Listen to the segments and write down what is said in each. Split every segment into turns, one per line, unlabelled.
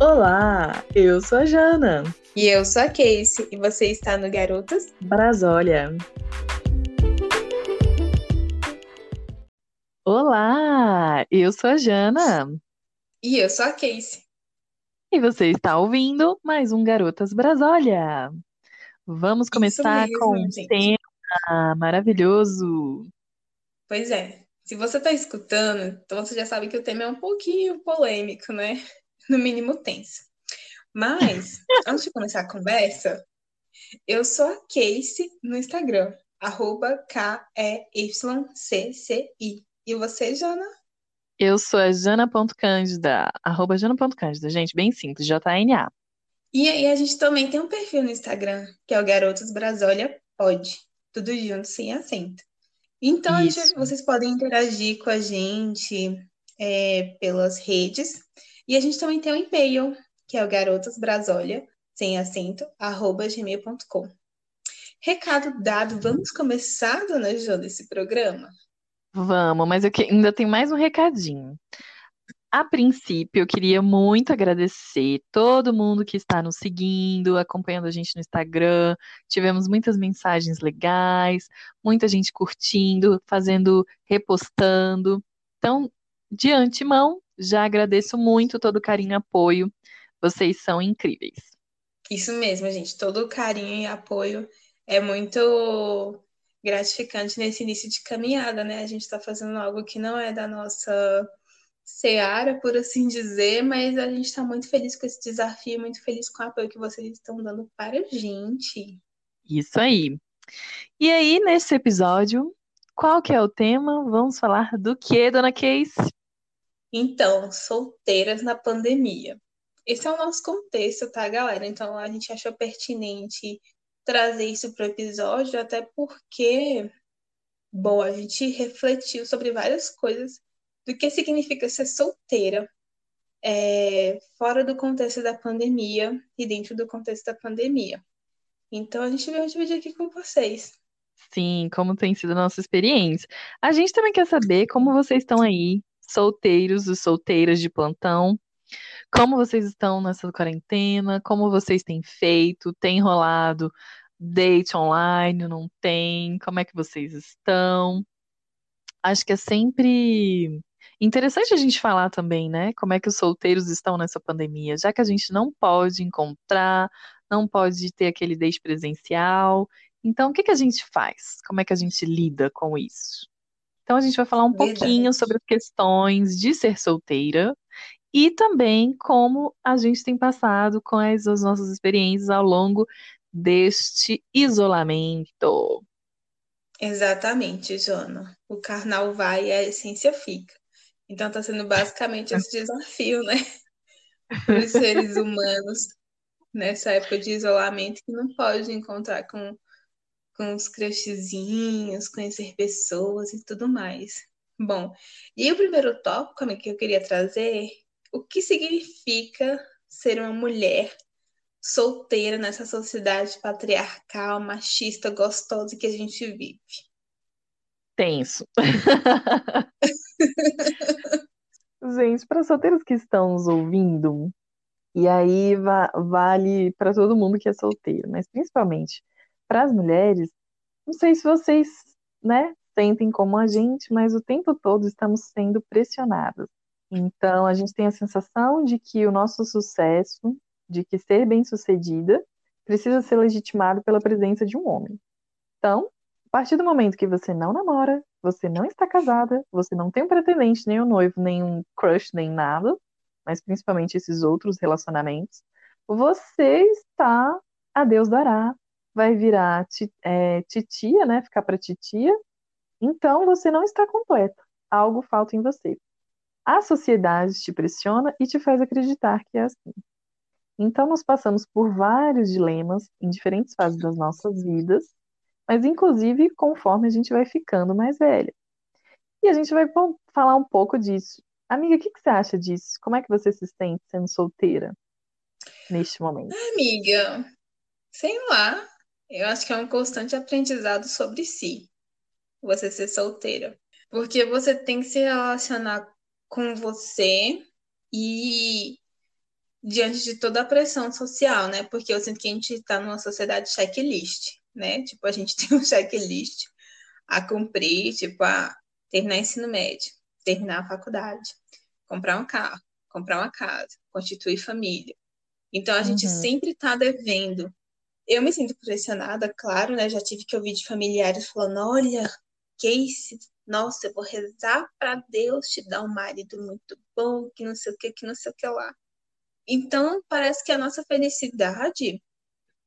Olá, eu sou a Jana.
E eu sou a Casey, e você está no Garotas
Brasólia. Olá, eu sou a Jana.
E eu sou a Casey.
E você está ouvindo mais um Garotas Brasólia. Vamos começar
mesmo,
com um
gente.
tema maravilhoso.
Pois é, se você está escutando, então você já sabe que o tema é um pouquinho polêmico, né? No mínimo tenso. Mas, antes de começar a conversa, eu sou a Casey no Instagram, arroba K-E-Y-C-C-I. E você, Jana?
Eu sou a Jana.cândida, arroba Jana.cândida, gente, bem simples, J-A-N-A.
E aí a gente também tem um perfil no Instagram, que é o Garotos Brasólia Pod. Tudo junto, sem acento. Então, gente- vocês podem interagir com a gente é, pelas redes. E a gente também tem um e-mail, que é o garotosbrasolia, sem acento, arroba gmail.com. Recado dado, vamos começar, dona Jô, esse programa?
Vamos, mas eu que- ainda tem mais um recadinho. A princípio, eu queria muito agradecer todo mundo que está nos seguindo, acompanhando a gente no Instagram. Tivemos muitas mensagens legais, muita gente curtindo, fazendo, repostando. Então, de antemão, já agradeço muito todo o carinho e apoio. Vocês são incríveis.
Isso mesmo, gente. Todo o carinho e apoio é muito gratificante nesse início de caminhada, né? A gente está fazendo algo que não é da nossa seara, por assim dizer, mas a gente está muito feliz com esse desafio, muito feliz com o apoio que vocês estão dando para a gente.
Isso aí. E aí, nesse episódio, qual que é o tema? Vamos falar do que, dona Case?
Então, solteiras na pandemia. Esse é o nosso contexto, tá, galera? Então, a gente achou pertinente trazer isso para o episódio, até porque, bom, a gente refletiu sobre várias coisas do que significa ser solteira é, fora do contexto da pandemia e dentro do contexto da pandemia. Então, a gente veio dividir aqui com vocês.
Sim, como tem sido a nossa experiência. A gente também quer saber como vocês estão aí, solteiros e solteiras de plantão. Como vocês estão nessa quarentena? Como vocês têm feito? Tem rolado date online? Não tem? Como é que vocês estão? Acho que é sempre interessante a gente falar também, né? Como é que os solteiros estão nessa pandemia, já que a gente não pode encontrar, não pode ter aquele date presencial. Então, o que que a gente faz? Como é que a gente lida com isso? Então, a gente vai falar um
Verdade.
pouquinho sobre as questões de ser solteira e também como a gente tem passado com as, as nossas experiências ao longo deste isolamento.
Exatamente, Jona. O carnal vai e a essência fica. Então tá sendo basicamente esse desafio, né? Para os seres humanos nessa época de isolamento que não pode encontrar com, com os crushzinhos, conhecer pessoas e tudo mais. Bom, e o primeiro tópico que eu queria trazer, o que significa ser uma mulher solteira nessa sociedade patriarcal, machista, gostosa que a gente vive?
Tenso. Gente, para solteiros que estão nos ouvindo, e aí va- vale para todo mundo que é solteiro, mas principalmente para as mulheres, não sei se vocês, né, sentem como a gente, mas o tempo todo estamos sendo pressionadas. Então, a gente tem a sensação de que o nosso sucesso, de que ser bem-sucedida, precisa ser legitimado pela presença de um homem. Então, a partir do momento que você não namora, você não está casada, você não tem um pretendente, nem um noivo, nem um crush, nem nada, mas principalmente esses outros relacionamentos, você está a Deus dará, vai virar é, titia, né? Ficar para titia. Então você não está completa. Algo falta em você. A sociedade te pressiona e te faz acreditar que é assim. Então nós passamos por vários dilemas em diferentes fases das nossas vidas mas inclusive conforme a gente vai ficando mais velha. E a gente vai falar um pouco disso. Amiga, o que que você acha disso? Como é que você se sente sendo solteira neste momento?
Amiga, sei lá, eu acho que é um constante aprendizado sobre si, você ser solteira. Porque você tem que se relacionar com você e diante de toda a pressão social, né? Porque eu sinto que a gente está numa sociedade checklist, né? Tipo, a gente tem um checklist a cumprir, tipo, a terminar ensino médio, terminar a faculdade, comprar um carro, comprar uma casa, constituir família. Então a gente
Uhum.
sempre está devendo. Eu me sinto pressionada, claro, né? Já tive que ouvir de familiares falando: olha, Casey, nossa, eu vou rezar para Deus te dar um marido muito bom, que não sei o que, que não sei o que lá. Então, parece que a nossa felicidade,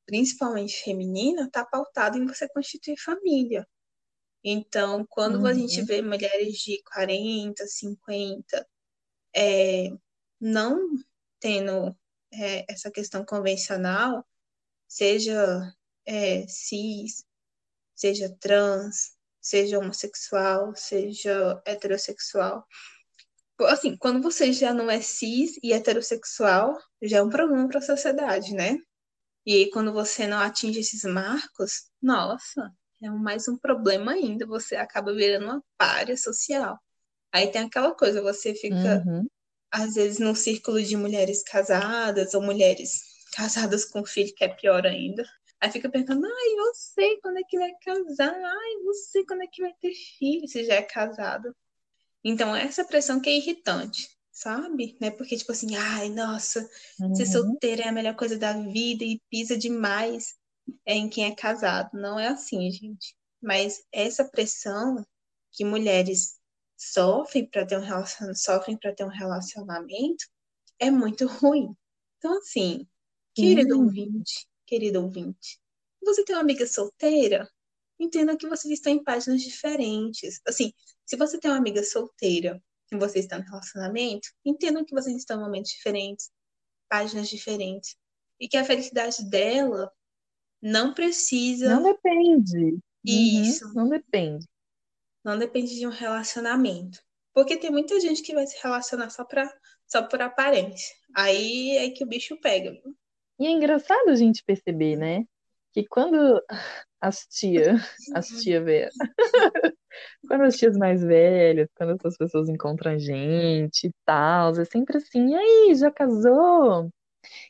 principalmente feminina, está pautada em você constituir família. Então, quando uhum. a gente vê mulheres de 40, 50, é, não tendo é, essa questão convencional, seja é, cis, seja trans, seja homossexual, seja heterossexual. Assim, quando você já não é cis e heterossexual, já é um problema para a sociedade, né? E aí, quando você não atinge esses marcos, nossa, é mais um problema ainda, você acaba virando uma párea social. Aí tem aquela coisa, você fica,
Uhum.
às vezes, num círculo de mulheres casadas ou mulheres casadas com filho, que é pior ainda. Aí fica perguntando, ai, você quando é que vai casar? Ai, você quando é que vai ter filho, se já é casado? Então, essa pressão que é irritante, sabe? Né? Porque, tipo assim, ai, nossa,
Uhum.
ser solteira é a melhor coisa da vida e pisa demais em quem é casado. Não é assim, gente. Mas essa pressão que mulheres sofrem para ter um relacion... sofrem para ter um relacionamento é muito ruim. Então, assim, querido
Sim.
ouvinte, querido ouvinte, você tem uma amiga solteira? Entenda que vocês estão em páginas diferentes. Assim, se você tem uma amiga solteira e você está no relacionamento, entendam que vocês estão em momentos diferentes, páginas diferentes. E que a felicidade dela não precisa.
Não depende.
Isso.
Uhum, não depende.
Não depende de um relacionamento. Porque tem muita gente que vai se relacionar só, pra, só por aparência. Aí é que o bicho pega. Viu?
E é engraçado a gente perceber, né? Que quando as tia, as tia velhas, quando as tias mais velhas, quando essas pessoas encontram a gente e tal, é sempre assim, e aí, já casou?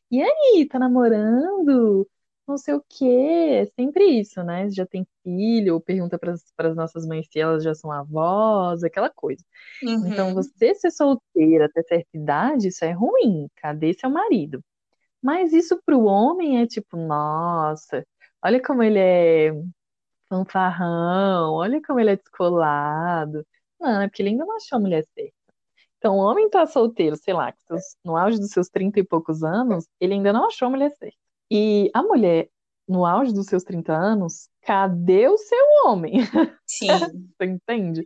E aí, tá namorando? Não sei o quê. É sempre isso, né? Já tem filho, ou pergunta para as nossas mães se elas já são avós, aquela coisa.
Uhum.
Então, você ser solteira até certa idade, isso é ruim. Cadê seu marido? Mas isso pro homem é tipo, nossa, olha como ele é fanfarrão, olha como ele é descolado. Não, é porque ele ainda não achou a mulher certa. Então, o homem tá solteiro, sei lá, no auge dos seus 30 e poucos anos, ele ainda não achou a mulher certa. E a mulher, no auge dos seus 30 anos, cadê o seu homem?
Sim.
Você entende?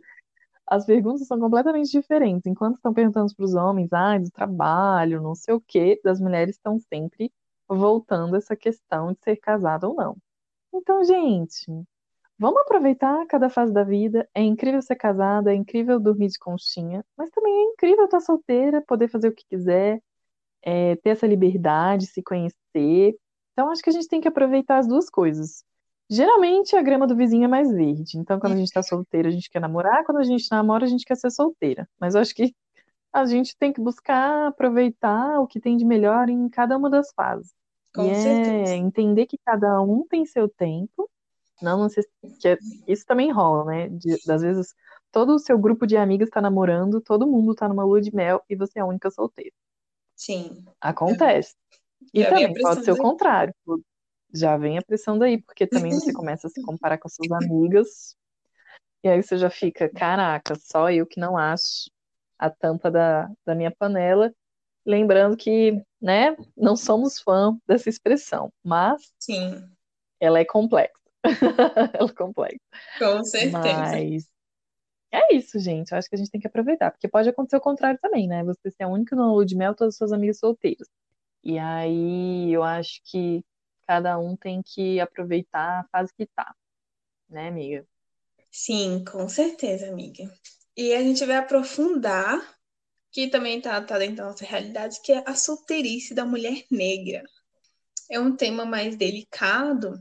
As perguntas são completamente diferentes. Enquanto estão perguntando para os homens, ah, do trabalho, não sei o quê, das mulheres estão sempre voltando essa questão de ser casada ou não. Então, gente, vamos aproveitar cada fase da vida. É incrível ser casada, é incrível dormir de conchinha, mas também é incrível estar solteira, poder fazer o que quiser, é, ter essa liberdade, se conhecer. Então, acho que a gente tem que aproveitar as duas coisas. Geralmente a grama do vizinho é mais verde. Então, quando a gente tá solteira, a gente quer namorar. Quando a gente namora, a gente quer ser solteira. Mas eu acho que a gente tem que buscar aproveitar o que tem de melhor em cada uma das fases.
Com
e
certeza.
é entender que cada um tem seu tempo. Não, não sei que é, isso também rola, né? De, às vezes todo o seu grupo de amigas está namorando, todo mundo tá numa lua de mel e você é a única solteira.
Sim.
Acontece. E
a
também pode ser o contrário. Já vem a pressão daí, porque também você começa a se comparar com suas amigas. E aí você já fica, caraca, só eu que não acho a tampa da, da minha panela. Lembrando que, né, não somos fã dessa expressão, mas
Sim,
ela é complexa. ela é complexa.
com certeza.
Mas é isso, gente. Eu acho que a gente tem que aproveitar, porque pode acontecer o contrário também, né? Você ser a única no lua de mel, todas as suas amigas solteiras. E aí eu acho que cada um tem que aproveitar a fase que tá, né, amiga?
Sim, com certeza, amiga. E a gente vai aprofundar, que também tá, tá dentro da nossa realidade, que é a solteirice da mulher negra. É um tema mais delicado,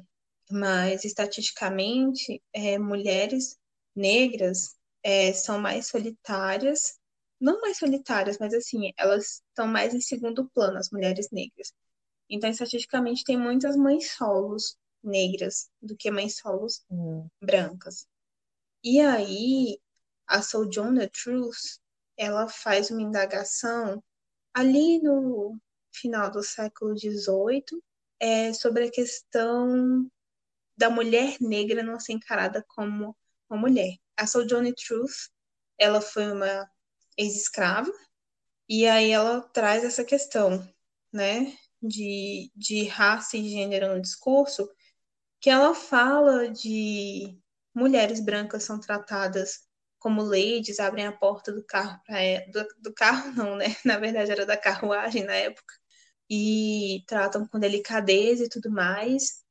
mas estatisticamente, é, mulheres negras é, são mais solitárias não mais solitárias, mas assim, elas estão mais em segundo plano, as mulheres negras. Então, estatisticamente, tem muitas mães solos negras do que mães solos
Hum.
brancas. E aí, a Sojourner Truth, ela faz uma indagação ali no final do século XVIII é, sobre a questão da mulher negra não ser encarada como uma mulher. A Sojourner Truth, ela foi uma ex-escrava, e aí ela traz essa questão, né, de, de raça e gênero no discurso, que ela fala de mulheres brancas são tratadas como ladies, abrem a porta do carro para do, do carro não, né? Na verdade era da carruagem na época e tratam com delicadeza e tudo mais.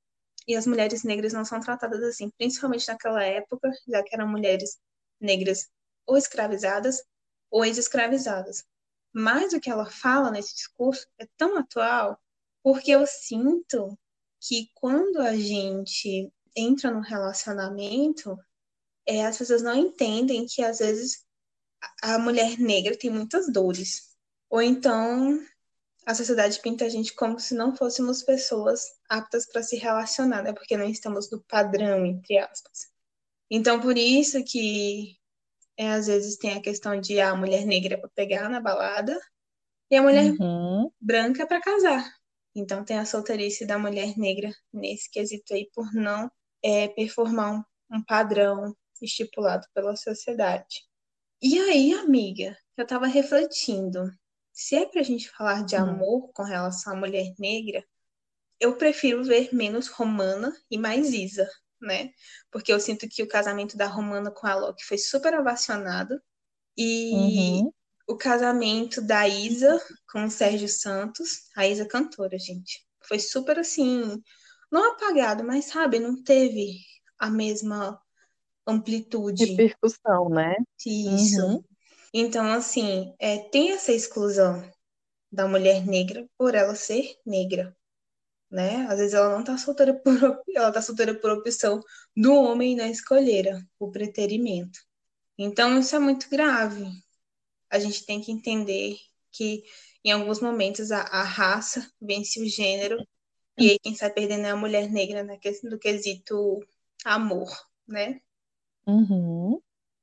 E as mulheres negras não são tratadas assim, principalmente naquela época, já que eram mulheres negras ou escravizadas ou ex-escravizadas. Mas o que ela fala nesse discurso é tão atual, porque eu sinto que quando a gente entra no relacionamento, é, as pessoas não entendem que às vezes a mulher negra tem muitas dores. Ou então a sociedade pinta a gente como se não fôssemos pessoas aptas para se relacionar, né? Porque não estamos no padrão, entre aspas. Então, por isso que é, às vezes tem a questão de ah, a mulher negra para pegar na balada e a mulher
Uhum.
branca para casar. Então, tem a solteirice da mulher negra nesse quesito aí por não é, performar um, um padrão estipulado pela sociedade. E aí, amiga, eu estava refletindo. Se é para a gente falar de amor com relação à mulher negra, eu prefiro ver menos Romana e mais Isa, né? Porque eu sinto que o casamento da Romana com a Loki foi super ovacionado. E
Uhum.
O casamento da Isa com o Sérgio Santos, a Isa cantora, gente, foi super assim, não apagado, mas sabe, não teve a mesma amplitude.
Repercussão, né?
Isso.
Uhum.
Então, assim, é, tem essa exclusão da mulher negra por ela ser negra, né? Às vezes ela não tá solteira por ela tá solteira por opção do homem na escolheira, o preterimento. Então, isso é muito grave. A gente tem que entender que em alguns momentos a, a raça vence o gênero e aí quem sai perdendo é a mulher negra na questão do quesito amor, né?
Uhum.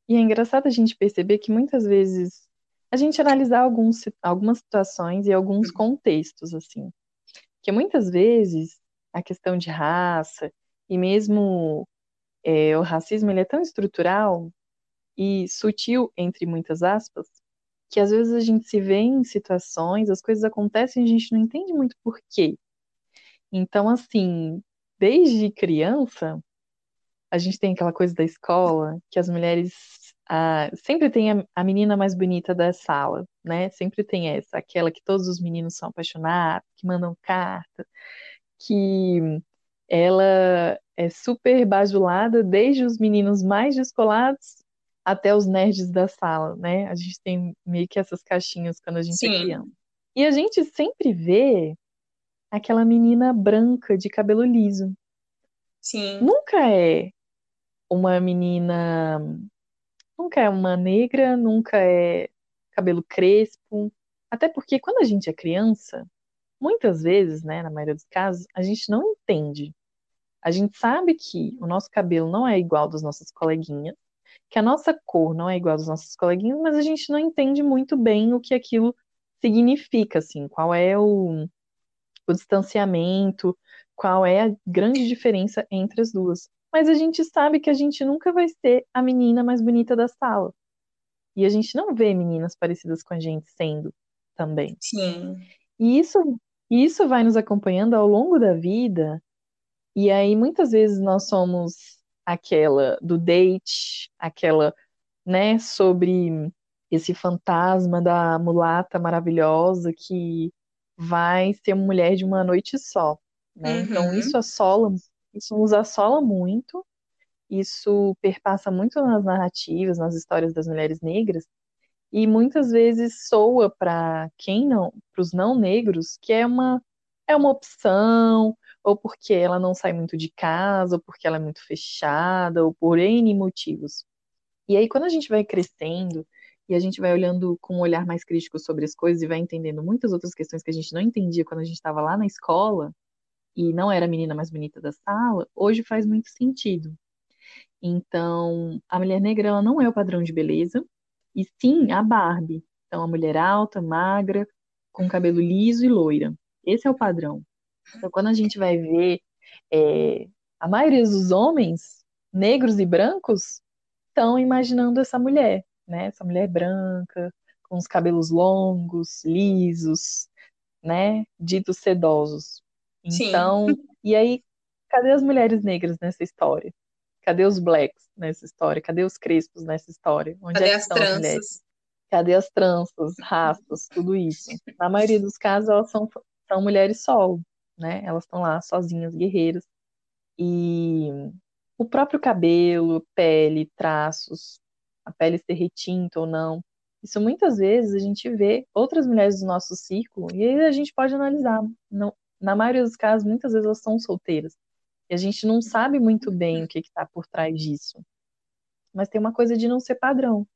E é engraçado a gente perceber que muitas vezes a gente analisar alguns, algumas situações e alguns contextos, assim. Que muitas vezes a questão de raça e mesmo é, o racismo ele é tão estrutural e sutil, entre muitas aspas, que às vezes a gente se vê em situações, as coisas acontecem e a gente não entende muito por quê. Então, assim, desde criança, a gente tem aquela coisa da escola, que as mulheres ah, sempre tem a, a menina mais bonita da sala, né? Sempre tem essa, aquela que todos os meninos são apaixonados, que mandam carta, que ela é super bajulada desde os meninos mais descolados até os nerds da sala, né? A gente tem meio que essas caixinhas quando a gente é
Sim.
criança. E a gente sempre vê aquela menina branca de cabelo liso.
Sim.
Nunca é uma menina, nunca é uma negra, nunca é cabelo crespo. Até porque quando a gente é criança, muitas vezes, né, na maioria dos casos, a gente não entende. A gente sabe que o nosso cabelo não é igual dos nossos coleguinhas, que a nossa cor não é igual dos nossos coleguinhas, mas a gente não entende muito bem o que aquilo significa, assim, qual é o, o distanciamento, qual é a grande diferença entre as duas. Mas a gente sabe que a gente nunca vai ser a menina mais bonita da sala. E a gente não vê meninas parecidas com a gente sendo também.
Sim.
E isso, isso vai nos acompanhando ao longo da vida. E aí, muitas vezes, nós somos aquela do date, aquela, né, sobre esse fantasma da mulata maravilhosa que vai ser uma mulher de uma noite só, né?
Uhum.
Então, isso assola, isso nos assola muito, isso perpassa muito nas narrativas, nas histórias das mulheres negras, e muitas vezes soa para quem não, para os não negros, que é uma é uma opção, ou porque ela não sai muito de casa, ou porque ela é muito fechada, ou por N motivos. E aí quando a gente vai crescendo e a gente vai olhando com um olhar mais crítico sobre as coisas e vai entendendo muitas outras questões que a gente não entendia quando a gente estava lá na escola e não era a menina mais bonita da sala, hoje faz muito sentido. Então, a mulher negra ela não é o padrão de beleza, e sim a Barbie. Então, a mulher alta, magra, com cabelo liso e loira. Esse é o padrão. Então, quando a gente vai ver é, a maioria dos homens, negros e brancos, estão imaginando essa mulher, né? Essa mulher branca, com os cabelos longos, lisos, né? Ditos sedosos. Então, Sim. e aí, cadê as mulheres negras nessa história? Cadê os blacks nessa história? Cadê os crespos nessa história? Onde
cadê
é
as tranças?
Cadê as tranças, rastas, tudo isso? Na maioria dos casos, elas são, são mulheres solo, né? Elas estão lá sozinhas, guerreiras. E o próprio cabelo, pele, traços, a pele ser retinta ou não. Isso muitas vezes a gente vê outras mulheres do nosso círculo e aí a gente pode analisar. Não, na maioria dos casos, muitas vezes elas são solteiras. E a gente não sabe muito bem o que está por trás disso. Mas tem uma coisa de não ser padrão.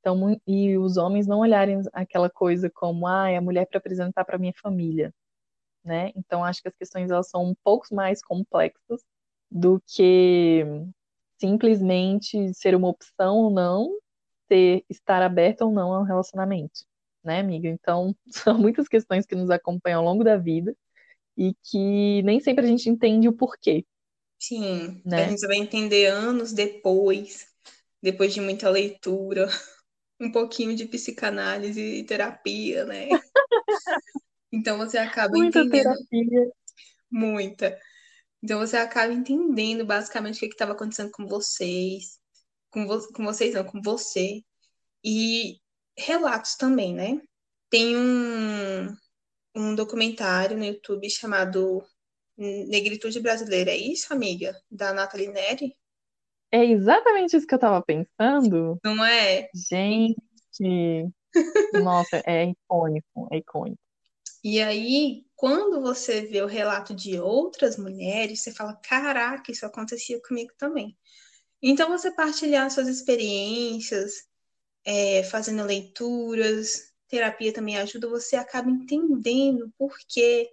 Então, e os homens não olharem aquela coisa como, ah, é a mulher para apresentar para minha família, né? Então, acho que as questões elas são um pouco mais complexas do que simplesmente ser uma opção ou não, ter, estar aberto ou não ao relacionamento, né, amiga? Então, são muitas questões que nos acompanham ao longo da vida e que nem sempre a gente entende o porquê.
Sim, né? a gente vai entender anos depois, depois de muita leitura, um pouquinho de psicanálise e terapia, né? então você acaba
muita
entendendo.
Terapia.
Muita. Então você acaba entendendo basicamente o que estava acontecendo com vocês, com, vo com vocês não, com você. E relatos também, né? Tem um, um documentário no YouTube chamado Negritude Brasileira. É isso, amiga? Da Nathalie Neri?
É exatamente isso que eu tava pensando.
Não é?
Gente, nossa, é icônico, é icônico.
E aí, quando você vê o relato de outras mulheres, você fala: caraca, isso acontecia comigo também. Então, você partilhar suas experiências, é, fazendo leituras, terapia também ajuda, você acaba entendendo por que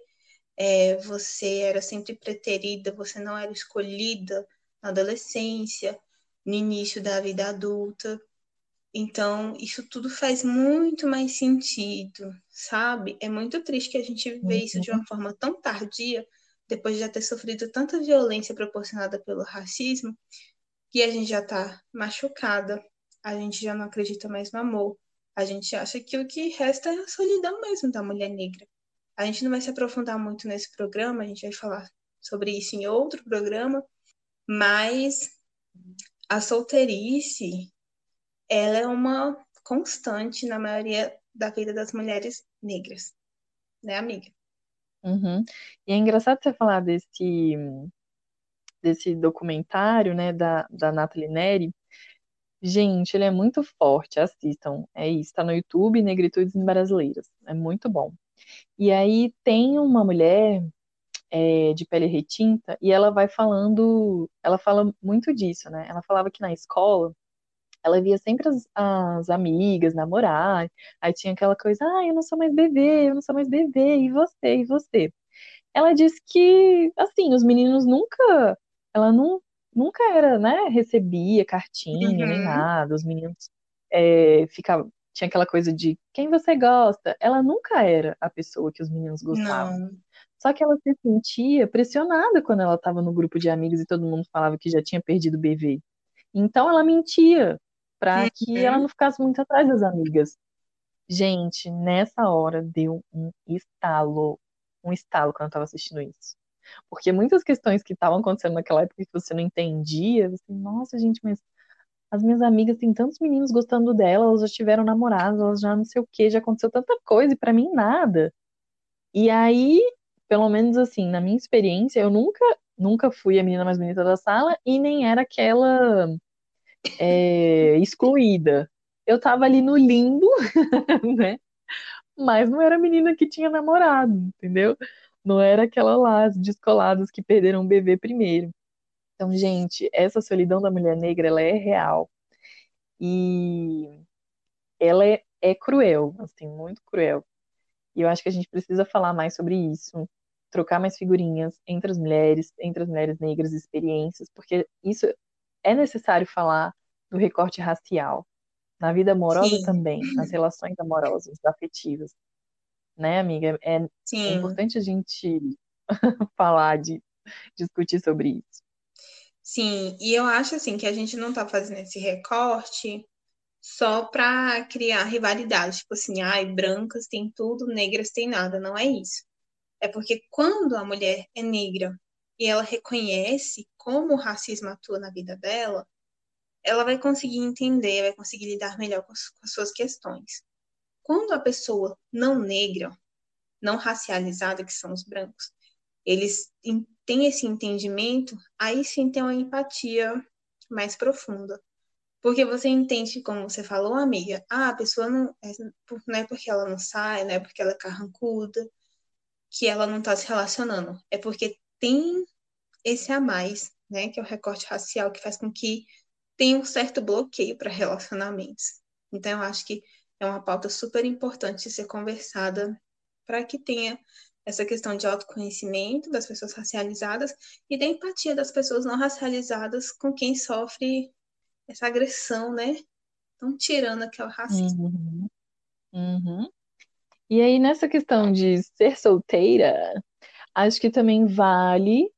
é, você era sempre preterida, você não era escolhida na adolescência, no início da vida adulta. Então, isso tudo faz muito mais sentido, sabe? É muito triste que a gente vê isso de uma uhum. forma tão tardia, depois de já ter sofrido tanta violência proporcionada pelo racismo, que a gente já tá machucada, a gente já não acredita mais no amor, a gente acha que o que resta é a solidão mesmo da mulher negra. A gente não vai se aprofundar muito nesse programa, a gente vai falar sobre isso em outro programa, mas a solteirice, ela é uma constante na maioria da vida das mulheres negras, né, amiga?
Uhum. E é engraçado você falar desse, desse documentário, né, da, da Nathalie Neri, Gente, ele é muito forte, assistam. É isso, tá no YouTube, Negritudes Brasileiras. É muito bom. E aí tem uma mulher é, de pele retinta e ela vai falando, ela fala muito disso, né? Ela falava que na escola ela via sempre as, as amigas namorar, aí tinha aquela coisa, ah, eu não sou mais bebê, eu não sou mais bebê, e você, e você? Ela disse que, assim, os meninos nunca, ela não, nunca era, né, recebia cartinha uhum. nem nada, os meninos é, ficavam, tinha aquela coisa de quem você gosta, ela nunca era a pessoa que os meninos gostavam. Não. Só que ela se sentia pressionada quando ela estava no grupo de amigos e todo mundo falava que já tinha perdido o bebê. Então ela mentia para que ela não ficasse muito atrás das amigas. Gente, nessa hora deu um estalo, um estalo quando eu estava assistindo isso. Porque muitas questões que estavam acontecendo naquela época que você não entendia, você, nossa, gente, mas as minhas amigas têm tantos meninos gostando dela, elas já tiveram namorados, elas já não sei o que, já aconteceu tanta coisa e para mim nada. E aí, pelo menos assim, na minha experiência, eu nunca, nunca fui a menina mais bonita da sala e nem era aquela é, excluída. Eu tava ali no limbo, né? Mas não era a menina que tinha namorado, entendeu? Não era aquela lá, as descoladas que perderam o bebê primeiro. Então, gente, essa solidão da mulher negra, ela é real. E ela é, é cruel, assim, muito cruel. E eu acho que a gente precisa falar mais sobre isso, trocar mais figurinhas entre as mulheres, entre as mulheres negras, experiências, porque isso é necessário falar do recorte racial, na vida amorosa Sim. também, nas relações amorosas, afetivas. Né, amiga? É, é importante a gente falar, de discutir sobre isso.
Sim, e eu acho assim que a gente não tá fazendo esse recorte só para criar rivalidade, tipo assim, ai, brancas tem tudo, negras tem nada, não é isso. É porque quando a mulher é negra e ela reconhece como o racismo atua na vida dela, ela vai conseguir entender, vai conseguir lidar melhor com as, com as suas questões. Quando a pessoa não negra, não racializada, que são os brancos, eles têm esse entendimento, aí sim tem uma empatia mais profunda. Porque você entende, como você falou, amiga, ah, a pessoa não é, não é porque ela não sai, não é porque ela é carrancuda, que ela não está se relacionando. É porque tem esse a mais, né, que é o recorte racial, que faz com que tenha um certo bloqueio para relacionamentos. Então, eu acho que é uma pauta super importante ser conversada para que tenha essa questão de autoconhecimento das pessoas racializadas e da empatia das pessoas não racializadas com quem sofre essa agressão, né? Tão tirana que é o racismo.
Uhum. Uhum. E aí, nessa questão de ser solteira, acho que também vale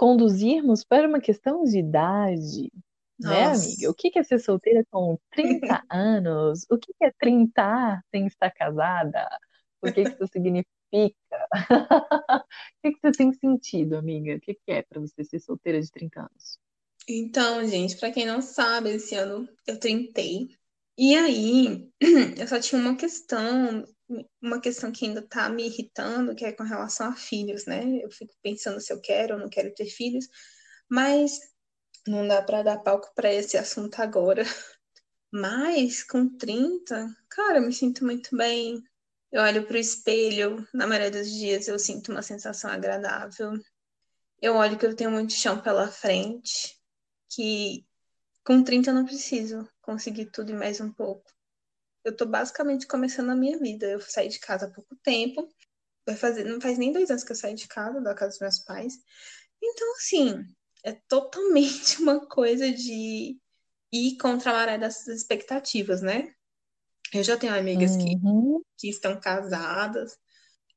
conduzirmos para uma questão de idade. Né, amiga? O que é ser solteira com 30 anos? O que é 30 sem estar casada? O que isso significa? o que você tem sentido, amiga? O que é para você ser solteira de 30 anos?
Então, gente, para quem não sabe, esse ano eu tentei. E aí, eu só tinha uma questão, uma questão que ainda tá me irritando, que é com relação a filhos, né? Eu fico pensando se eu quero ou não quero ter filhos, mas não dá para dar palco para esse assunto agora. Mas com 30, cara, eu me sinto muito bem. Eu olho para o espelho, na maioria dos dias eu sinto uma sensação agradável. Eu olho que eu tenho muito chão pela frente que com 30 eu não preciso conseguir tudo e mais um pouco. Eu tô basicamente começando a minha vida. Eu saí de casa há pouco tempo. Vai fazer, não faz nem dois anos que eu saí de casa, da casa dos meus pais. Então, assim, é totalmente uma coisa de ir contra a maré das expectativas, né? Eu já tenho amigas uhum. que, que estão casadas,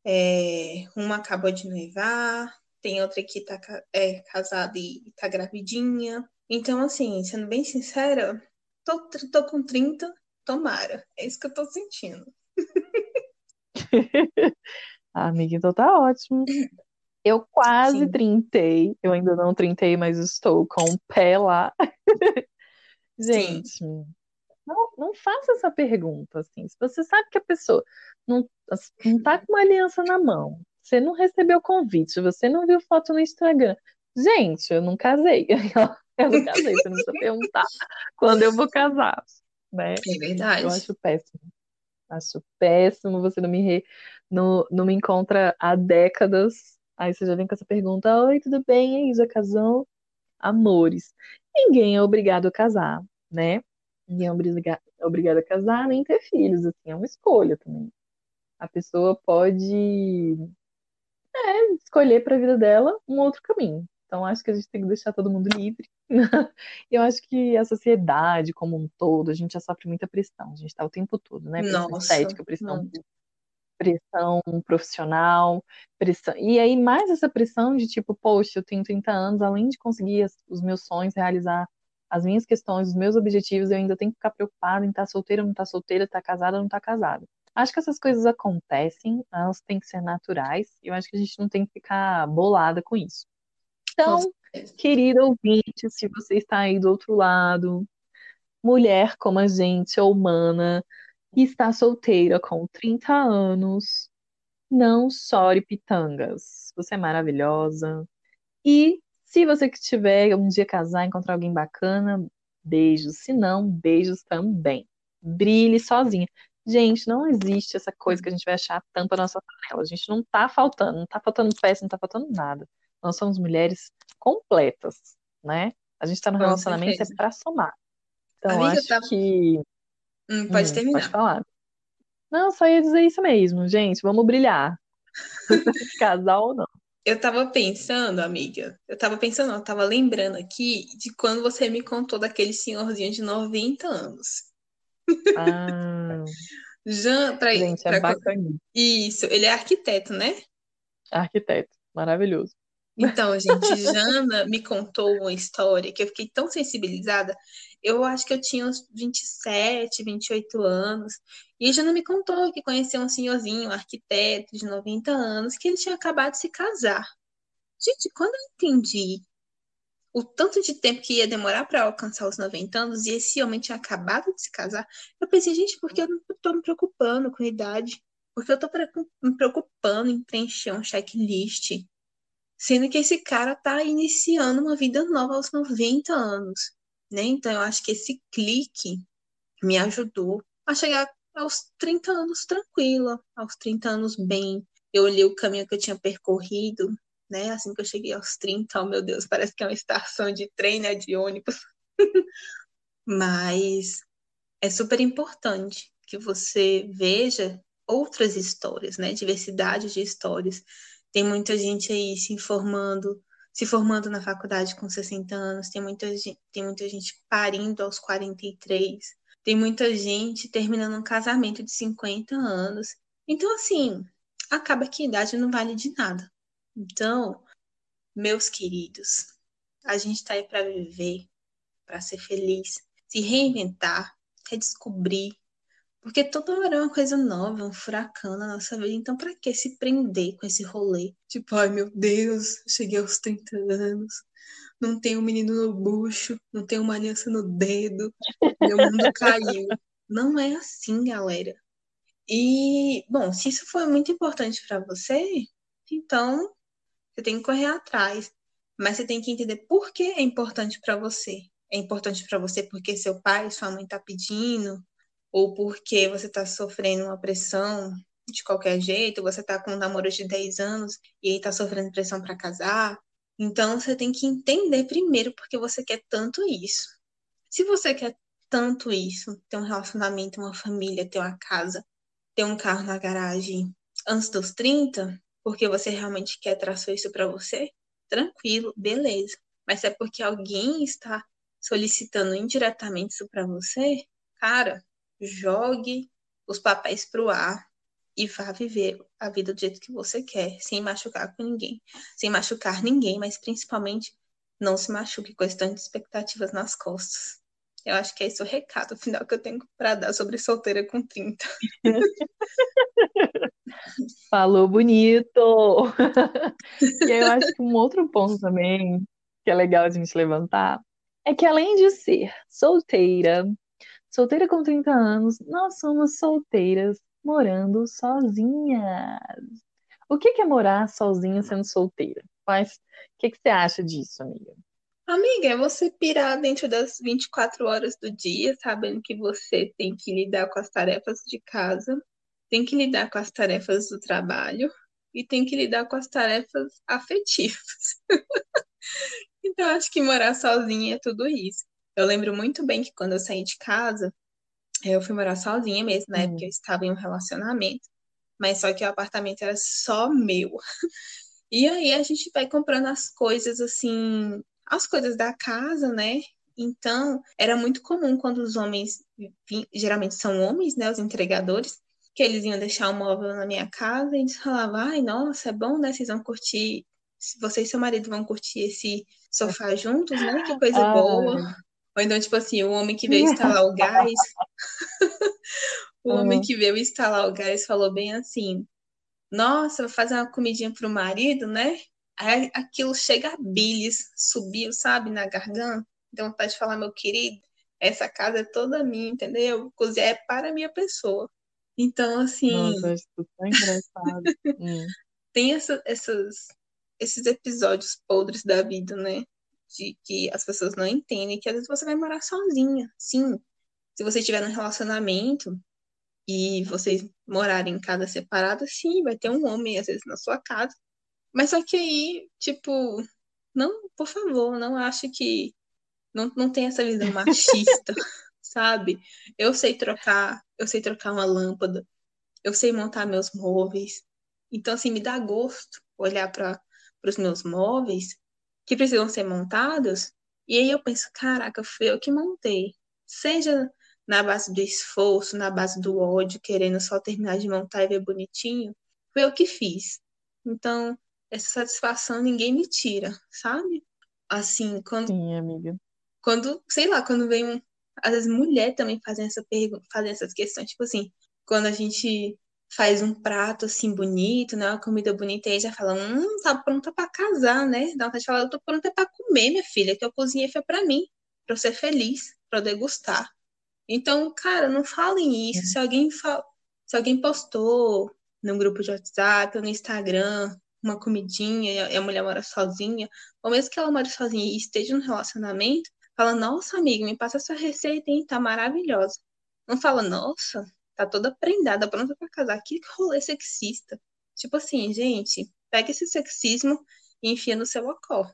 é, uma acabou de noivar, tem outra que tá é, casada e tá gravidinha. Então, assim, sendo bem sincera, tô, tô com 30, tomara. É isso que eu tô sentindo.
Amiga, então tá ótimo. Eu quase Sim. trintei. Eu ainda não trintei, mas estou com o pé lá. Gente, não, não faça essa pergunta, assim. Se você sabe que a pessoa não, não tá com uma aliança na mão, você não recebeu convite, você não viu foto no Instagram. Gente, eu não casei. Eu não casei, você não precisa perguntar quando eu vou casar, né?
É verdade.
Eu acho péssimo. Acho péssimo, você não me, re... não, não me encontra há décadas. Aí você já vem com essa pergunta: Oi, tudo bem? E já casou? Amores. Ninguém é obrigado a casar, né? Ninguém é obrigado, é obrigado a casar nem ter filhos, assim, é uma escolha também. A pessoa pode é, escolher para a vida dela um outro caminho. Então, acho que a gente tem que deixar todo mundo livre. eu acho que a sociedade como um todo, a gente já sofre muita pressão. A gente está o tempo todo, né? Pressão Nossa, estética, pressão, pressão profissional, pressão. E aí, mais essa pressão de tipo, poxa, eu tenho 30 anos, além de conseguir os meus sonhos, realizar as minhas questões, os meus objetivos, eu ainda tenho que ficar preocupada em estar tá solteira ou não estar tá solteira, estar tá casada ou não estar casada. Acho que essas coisas acontecem, elas têm que ser naturais, e eu acho que a gente não tem que ficar bolada com isso. Então, querida ouvinte, se você está aí do outro lado, mulher como a gente, ou humana, e está solteira com 30 anos, não chore pitangas. Você é maravilhosa. E se você que tiver um dia casar, encontrar alguém bacana, beijos. Se não, beijos também. Brilhe sozinha. Gente, não existe essa coisa que a gente vai achar tampa na nossa panela. A gente não tá faltando, não tá faltando peça, não tá faltando nada. Nós somos mulheres completas, né? A gente está no relacionamento é para somar. Então, Amiga, acho tá... que
Hum, pode
Hum,
terminar.
pode falar. Não, só ia dizer isso mesmo, gente. Vamos brilhar. Casal ou não.
Eu tava pensando, amiga, eu tava pensando, eu tava lembrando aqui de quando você me contou daquele senhorzinho de 90 anos.
Ah,
Jean, pra,
gente, é
pra-. Isso, ele é arquiteto, né?
Arquiteto, maravilhoso.
Então, gente, Jana me contou uma história que eu fiquei tão sensibilizada. Eu acho que eu tinha uns 27, 28 anos. E a Jana me contou que conheceu um senhorzinho, um arquiteto de 90 anos, que ele tinha acabado de se casar. Gente, quando eu entendi o tanto de tempo que ia demorar para alcançar os 90 anos e esse homem tinha acabado de se casar, eu pensei, gente, por que eu não tô me preocupando com a idade? Porque eu preocu- me preocupando em preencher um checklist, sendo que esse cara tá iniciando uma vida nova aos 90 anos, né? Então eu acho que esse clique me ajudou a chegar aos 30 anos tranquila, aos 30 anos bem. Eu olhei o caminho que eu tinha percorrido, né? Assim que eu cheguei aos 30, oh meu Deus, parece que é uma estação de trem, né? De ônibus. Mas é super importante que você veja outras histórias, né? Diversidade de histórias. Tem muita gente aí se informando, se formando na faculdade com 60 anos, tem muita gente, tem muita gente parindo aos 43, tem muita gente terminando um casamento de 50 anos. Então, assim, acaba que a idade não vale de nada. Então, meus queridos, a gente está aí para viver, para ser feliz, se reinventar, redescobrir, porque toda hora é uma coisa nova, um furacão na nossa vida. Então, para que se prender com esse rolê? Tipo, ai meu Deus, cheguei aos 30 anos, não tenho um menino no bucho, não tenho uma aliança no dedo, meu mundo caiu. Não é assim, galera. E, bom, se isso foi muito importante para você, então você tem que correr atrás. Mas você tem que entender por que é importante para você. É importante para você porque seu pai, sua mãe tá pedindo, ou porque você tá sofrendo uma pressão de qualquer jeito, você tá com um namoro de 10 anos e aí tá sofrendo pressão para casar. Então você tem que entender primeiro porque você quer tanto isso. Se você quer tanto isso, ter um relacionamento, uma família, ter uma casa, ter um carro na garagem antes dos 30, porque você realmente quer traçar isso para você, tranquilo, beleza. Mas se é porque alguém está solicitando indiretamente isso para você, cara, jogue os papéis pro ar e vá viver a vida do jeito que você quer, sem machucar com ninguém, sem machucar ninguém, mas principalmente não se machuque com as tantas expectativas nas costas. Eu acho que é esse o recado final que eu tenho para dar sobre solteira com 30.
Falou bonito! E eu acho que um outro ponto também que é legal a gente levantar é que além de ser solteira, solteira com 30 anos, nós somos solteiras morando sozinhas. O que é morar sozinha sendo solteira? Mas o que que você acha disso, amiga?
Amiga, é você pirar dentro das 24 horas do dia, sabendo que você tem que lidar com as tarefas de casa, tem que lidar com as tarefas do trabalho e tem que lidar com as tarefas afetivas. Então, acho que morar sozinha é tudo isso. Eu lembro muito bem que quando eu saí de casa, eu fui morar sozinha mesmo, na época
Hum.
eu estava em um relacionamento, mas só que o apartamento era só meu. E aí a gente vai comprando as coisas assim, as coisas da casa, né? Então, era muito comum quando os homens, geralmente são homens, né, os entregadores, que eles iam deixar um móvel na minha casa e eles falavam, ai, nossa, é bom, né? Vocês vão curtir, você e seu marido vão curtir esse sofá juntos, né? Que coisa boa. Ou então, tipo assim, o homem que veio instalar o gás, o homem que veio instalar o gás falou bem assim: Nossa, vou fazer uma comidinha pro marido, né? Aí aquilo chega a bilis, subiu, sabe, na garganta. Deu vontade de falar, meu querido, essa casa é toda minha, entendeu? Cozinhar é para a minha pessoa. Então, assim,
nossa, isso tão engraçado. Hum.
tem essa- essas, esses episódios podres da vida, né? De que as pessoas não entendem que às vezes você vai morar sozinha. Sim, se você estiver num relacionamento e vocês morarem em casa separada, sim, vai ter um homem às vezes na sua casa. Mas só que aí, tipo, não, por favor, não acho que não, não tem essa visão machista, sabe? Eu sei trocar, eu sei trocar uma lâmpada, eu sei montar meus móveis. Então, assim, me dá gosto olhar para os meus móveis que precisam ser montados. E aí eu penso, caraca, foi eu que montei. Seja na base do esforço, na base do ódio, querendo só terminar de montar e ver bonitinho, foi eu que fiz. Então, essa satisfação ninguém me tira, sabe? Assim, quando.
Sim, amiga.
Quando, sei lá, quando vem um. Às vezes mulher também fazem essa pergunta, fazem essas questões, tipo assim, quando a gente faz um prato assim bonito, né? Uma comida bonita, e aí já fala, hum, tá pronta para casar, né? Dá vontade de falar, eu tô pronta para comer, minha filha, que eu cozinhei foi para mim, para eu ser feliz, para degustar. Então, cara, não falem isso. Se alguém fa... se alguém postou num grupo de WhatsApp ou no Instagram uma comidinha e a mulher mora sozinha, ou mesmo que ela mora sozinha e esteja no relacionamento, fala, nossa, amiga, me passa essa receita, hein? Tá maravilhosa. Não fala, nossa, tá toda prendada, pronta para casar. Que rolê sexista. Tipo assim, gente, pega esse sexismo e enfia no seu ocó.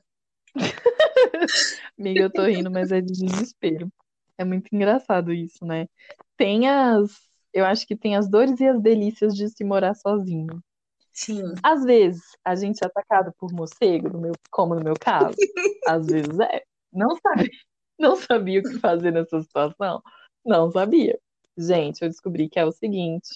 Amiga, eu tô rindo, mas é de desespero. É muito engraçado isso, né? Tem as. Eu acho que tem as dores e as delícias de se morar sozinho.
Sim.
Às vezes, a gente é atacado por morcego, no meu, como no meu caso. Às vezes é. Não sabia, não sabia o que fazer nessa situação. Não sabia. Gente, eu descobri que é o seguinte: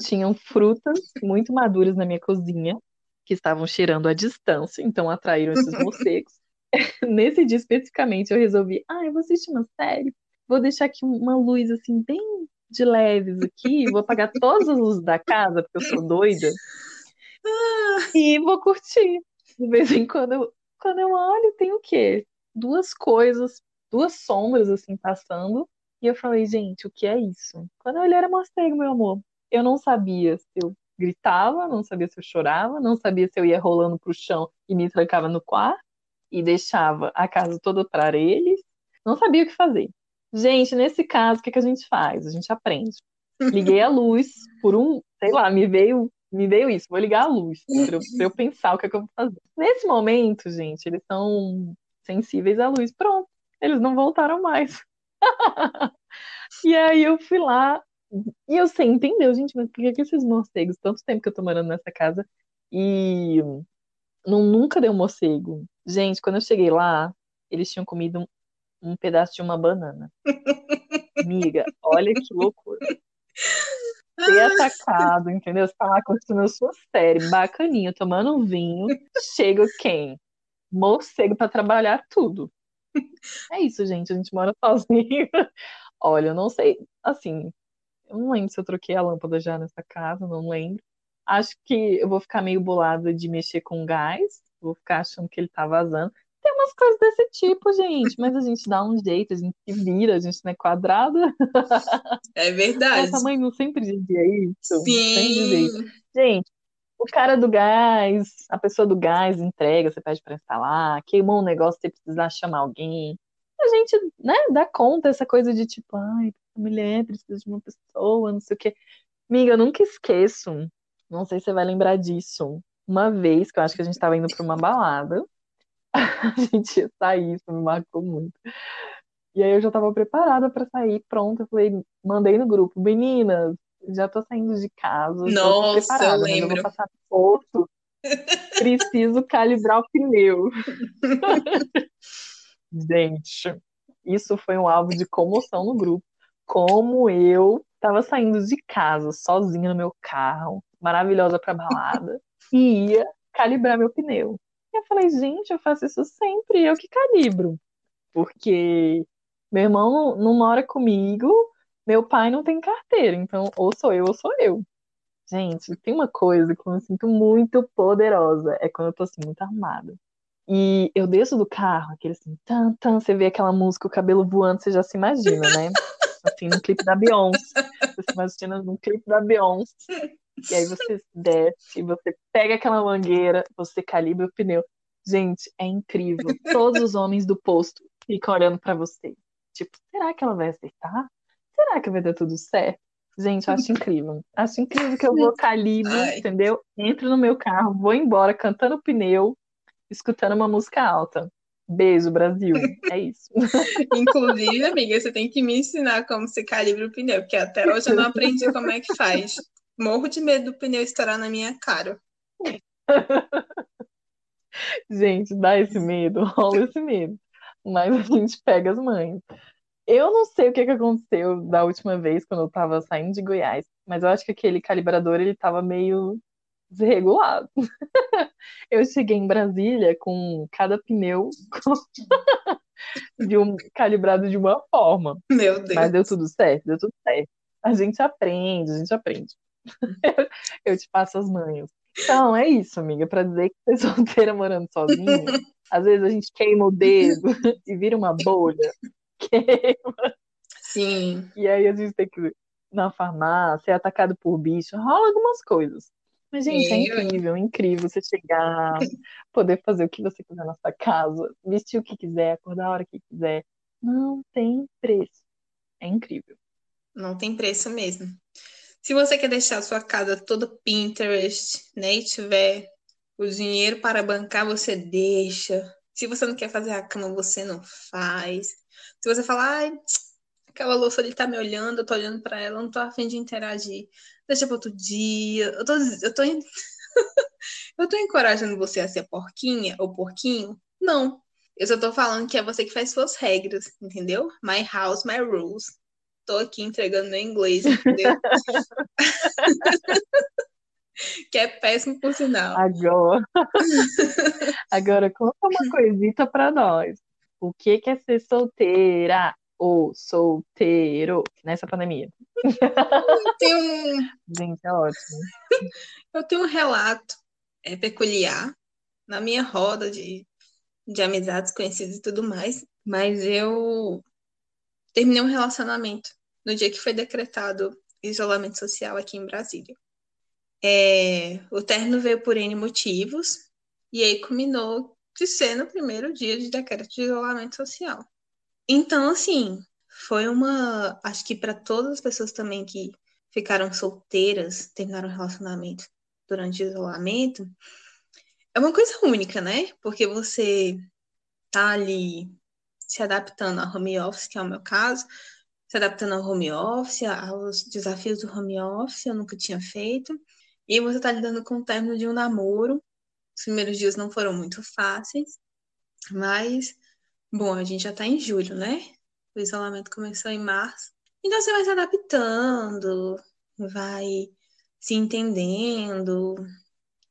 tinham frutas muito maduras na minha cozinha que estavam cheirando à distância, então atraíram esses morcegos. Nesse dia especificamente, eu resolvi, ah, eu vou assistir uma série, vou deixar aqui uma luz assim bem de leves aqui, vou apagar todas as luzes da casa, porque eu sou doida, e vou curtir. De vez em quando, eu, quando eu olho, tem o quê? Duas coisas, duas sombras assim passando, e eu falei, gente, o que é isso? Quando eu olhei era morcego, meu amor. Eu não sabia se eu gritava, não sabia se eu chorava, não sabia se eu ia rolando pro chão e me trancava no quarto e deixava a casa toda para eles. Não sabia o que fazer. Gente, nesse caso, o que, que a gente faz? A gente aprende. Liguei a luz por um, sei lá, me veio, me veio isso, vou ligar a luz para eu, eu, pensar o que, é que eu vou fazer. Nesse momento, gente, eles são sensíveis à luz. Pronto, eles não voltaram mais. e aí eu fui lá e eu sei, entendeu, gente, mas por que, que esses morcegos, tanto tempo que eu tô morando nessa casa e não, nunca deu morcego. Gente, quando eu cheguei lá, eles tinham comido um, um pedaço de uma banana. Amiga, olha que loucura. Ser atacado, entendeu? Você tá lá curtindo a sua série, bacaninho, tomando um vinho. Chega quem? Morcego para trabalhar tudo. É isso, gente. A gente mora sozinho. Olha, eu não sei, assim, eu não lembro se eu troquei a lâmpada já nessa casa, não lembro. Acho que eu vou ficar meio bolada de mexer com gás, vou ficar achando que ele tá vazando. Tem umas coisas desse tipo, gente, mas a gente dá um jeito, a gente se vira, a gente não é quadrada.
É verdade.
Essa mãe não sempre dizia isso?
Sim.
Sempre dizia isso. Gente, o cara do gás, a pessoa do gás entrega, você pede para instalar, queimou um negócio, você precisar chamar alguém. A gente, né, dá conta essa coisa de tipo, ai, mulher precisa de uma pessoa, não sei o quê. Amiga, eu nunca esqueço, não sei se você vai lembrar disso. Uma vez que eu acho que a gente estava indo para uma balada, a gente ia sair, isso me marcou muito. E aí eu já estava preparada para sair, pronta. Falei, mandei no grupo, meninas, já tô saindo de casa.
Nossa,
preparada,
eu lembro.
Eu vou passar posto. Preciso calibrar o pneu. Gente, isso foi um alvo de comoção no grupo. Como eu estava saindo de casa sozinha no meu carro, maravilhosa para balada, e ia calibrar meu pneu. E eu falei, gente, eu faço isso sempre, eu que calibro. Porque meu irmão não, não mora comigo, meu pai não tem carteira, então ou sou eu ou sou eu. Gente, tem uma coisa que eu me sinto muito poderosa, é quando eu tô assim, muito armada. E eu desço do carro, aquele assim, tan, tan, você vê aquela música, o cabelo voando, você já se imagina, né? Assim, no clipe da Beyoncé. Você se imagina no clipe da Beyoncé. E aí você desce, você pega aquela mangueira, você calibra o pneu. Gente, é incrível. Todos os homens do posto ficam olhando para você. Tipo, será que ela vai acertar? Será que vai dar tudo certo? Gente, eu acho incrível. Acho incrível que eu vou calibro,
Ai.
entendeu? Entro no meu carro, vou embora cantando pneu, escutando uma música alta. Beijo, Brasil. É isso.
Inclusive, amiga, você tem que me ensinar como se calibra o pneu, porque até hoje eu não aprendi como é que faz. Morro de medo do pneu estourar na minha cara.
Gente, dá esse medo, rola esse medo. Mas a gente pega as mães. Eu não sei o que, que aconteceu da última vez, quando eu tava saindo de Goiás, mas eu acho que aquele calibrador, ele tava meio desregulado. Eu cheguei em Brasília com cada pneu de um, calibrado de uma forma.
Meu Deus.
Mas deu tudo certo, deu tudo certo. A gente aprende, a gente aprende. Eu te passo as manhas. Então, é isso, amiga, para dizer que você é solteira morando sozinha, às vezes a gente queima o dedo e vira uma bolha. Queima.
Sim.
E aí a gente tem que ir na farmácia, é atacado por bicho, rola algumas coisas. Mas, gente, é incrível, incrível você chegar, poder fazer o que você quiser na sua casa, vestir o que quiser, acordar a hora que quiser. Não tem preço. É incrível.
Não tem preço mesmo. Se você quer deixar a sua casa toda Pinterest, né, e tiver o dinheiro para bancar, você deixa. Se você não quer fazer a cama, você não faz. Se você falar, ai, aquela louça ali tá me olhando, eu tô olhando para ela, não tô afim de interagir deixa para outro dia. Eu tô, eu tô, eu tô encorajando você a ser porquinha ou porquinho? Não. Eu só tô falando que é você que faz suas regras, entendeu? My house, my rules. Tô aqui entregando meu inglês, entendeu? que é péssimo por sinal.
Agora, agora conta uma coisita para nós. O que é ser solteira? ou solteiro nessa pandemia?
Eu tenho um...
Gente, é ótimo.
Eu tenho um relato é, peculiar na minha roda de, de amizades conhecidas e tudo mais, mas eu terminei um relacionamento no dia que foi decretado isolamento social aqui em Brasília. É, o término veio por N motivos, e aí culminou de ser no primeiro dia de decreto de isolamento social. Então, assim, foi uma. Acho que para todas as pessoas também que ficaram solteiras, terminaram o relacionamento durante o isolamento, é uma coisa única, né? Porque você tá ali se adaptando ao home office, que é o meu caso, se adaptando ao home office, aos desafios do home office, eu nunca tinha feito. E você tá lidando com o término de um namoro. Os primeiros dias não foram muito fáceis, mas Bom, a gente já tá em julho, né? O isolamento começou em março. Então você vai se adaptando, vai se entendendo,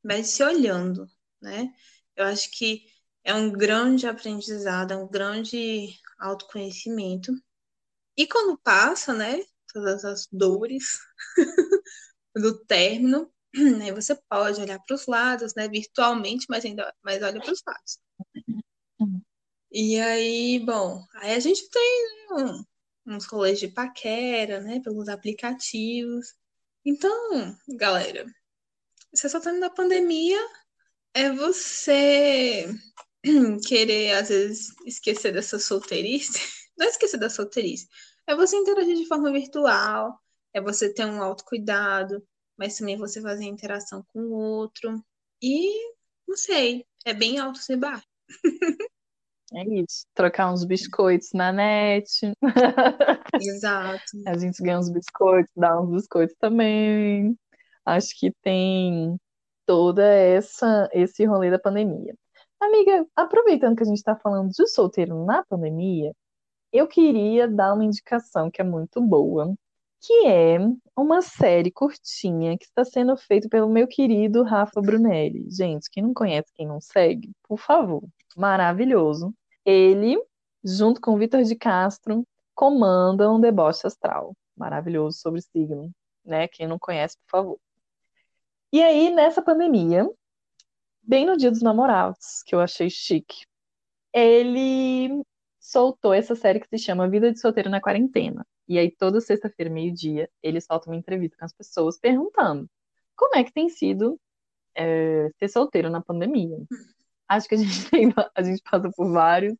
vai se olhando, né? Eu acho que é um grande aprendizado, é um grande autoconhecimento. E quando passa, né, todas as dores do término, né, você pode olhar para os lados, né, virtualmente, mas ainda mais olha para os lados. E aí, bom, aí a gente tem né, um, uns rolês de paquera, né, pelos aplicativos. Então, galera, você só tá na pandemia, é você querer, às vezes, esquecer dessa solteirice. Não é esquecer da solteirice, é você interagir de forma virtual, é você ter um autocuidado, mas também você fazer interação com o outro. E, não sei, é bem alto e baixo.
É isso. Trocar uns biscoitos na net.
Exato.
A gente ganha uns biscoitos, dá uns biscoitos também. Acho que tem toda essa esse rolê da pandemia. Amiga, aproveitando que a gente está falando de solteiro na pandemia, eu queria dar uma indicação que é muito boa, que é uma série curtinha que está sendo feita pelo meu querido Rafa Brunelli. Gente, quem não conhece, quem não segue, por favor, maravilhoso. Ele, junto com Vitor de Castro, comandam um deboche astral. Maravilhoso sobre signo, né? Quem não conhece, por favor. E aí, nessa pandemia, bem no dia dos namorados, que eu achei chique, ele soltou essa série que se chama Vida de Solteiro na Quarentena. E aí, toda sexta-feira, meio-dia, ele solta uma entrevista com as pessoas perguntando como é que tem sido é, ser solteiro na pandemia acho que a gente tem, a gente passa por vários,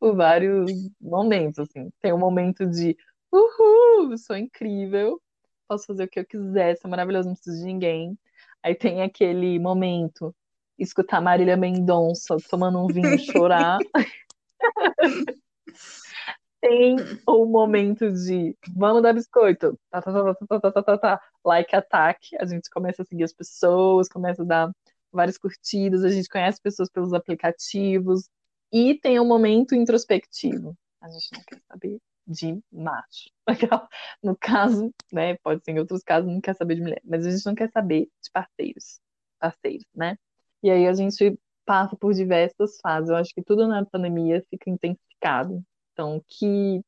por vários momentos, assim. Tem um momento de uhul, sou incrível, posso fazer o que eu quiser, sou maravilhoso, não preciso de ninguém. Aí tem aquele momento, escutar Marília Mendonça tomando um vinho chorar. Tem o momento de vamos dar biscoito, tá, tá, tá, tá, tá, tá, tá, tá, like attack, a gente começa a seguir as pessoas, começa a dar várias curtidas, a gente conhece pessoas pelos aplicativos, e tem um momento introspectivo. A gente não quer saber de macho. No caso, né, pode ser em outros casos, não quer saber de mulher, mas a gente não quer saber de parceiros, parceiros, né? E aí a gente passa por diversas fases. Eu acho que tudo na pandemia fica intensificado. Então, que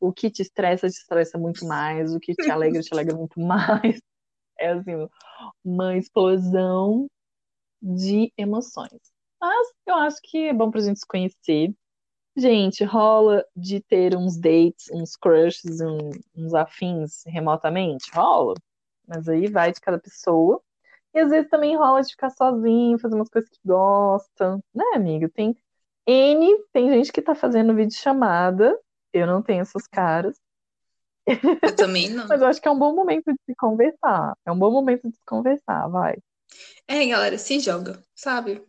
o que te estressa, te estressa muito mais, o que te alegra, te alegra muito mais. É assim, uma explosão de emoções. Mas eu acho que é bom pra gente se conhecer. Gente, rola de ter uns dates, uns crushes, um, uns afins remotamente? Rola. Mas aí vai de cada pessoa. E às vezes também rola de ficar sozinho, fazer umas coisas que gosta, né, amigo? Tem N, tem gente que tá fazendo vídeo chamada. Eu não tenho essas caras.
Eu também não.
Mas eu acho que é um bom momento de se conversar. É um bom momento de se conversar, vai.
É, galera, se joga, sabe?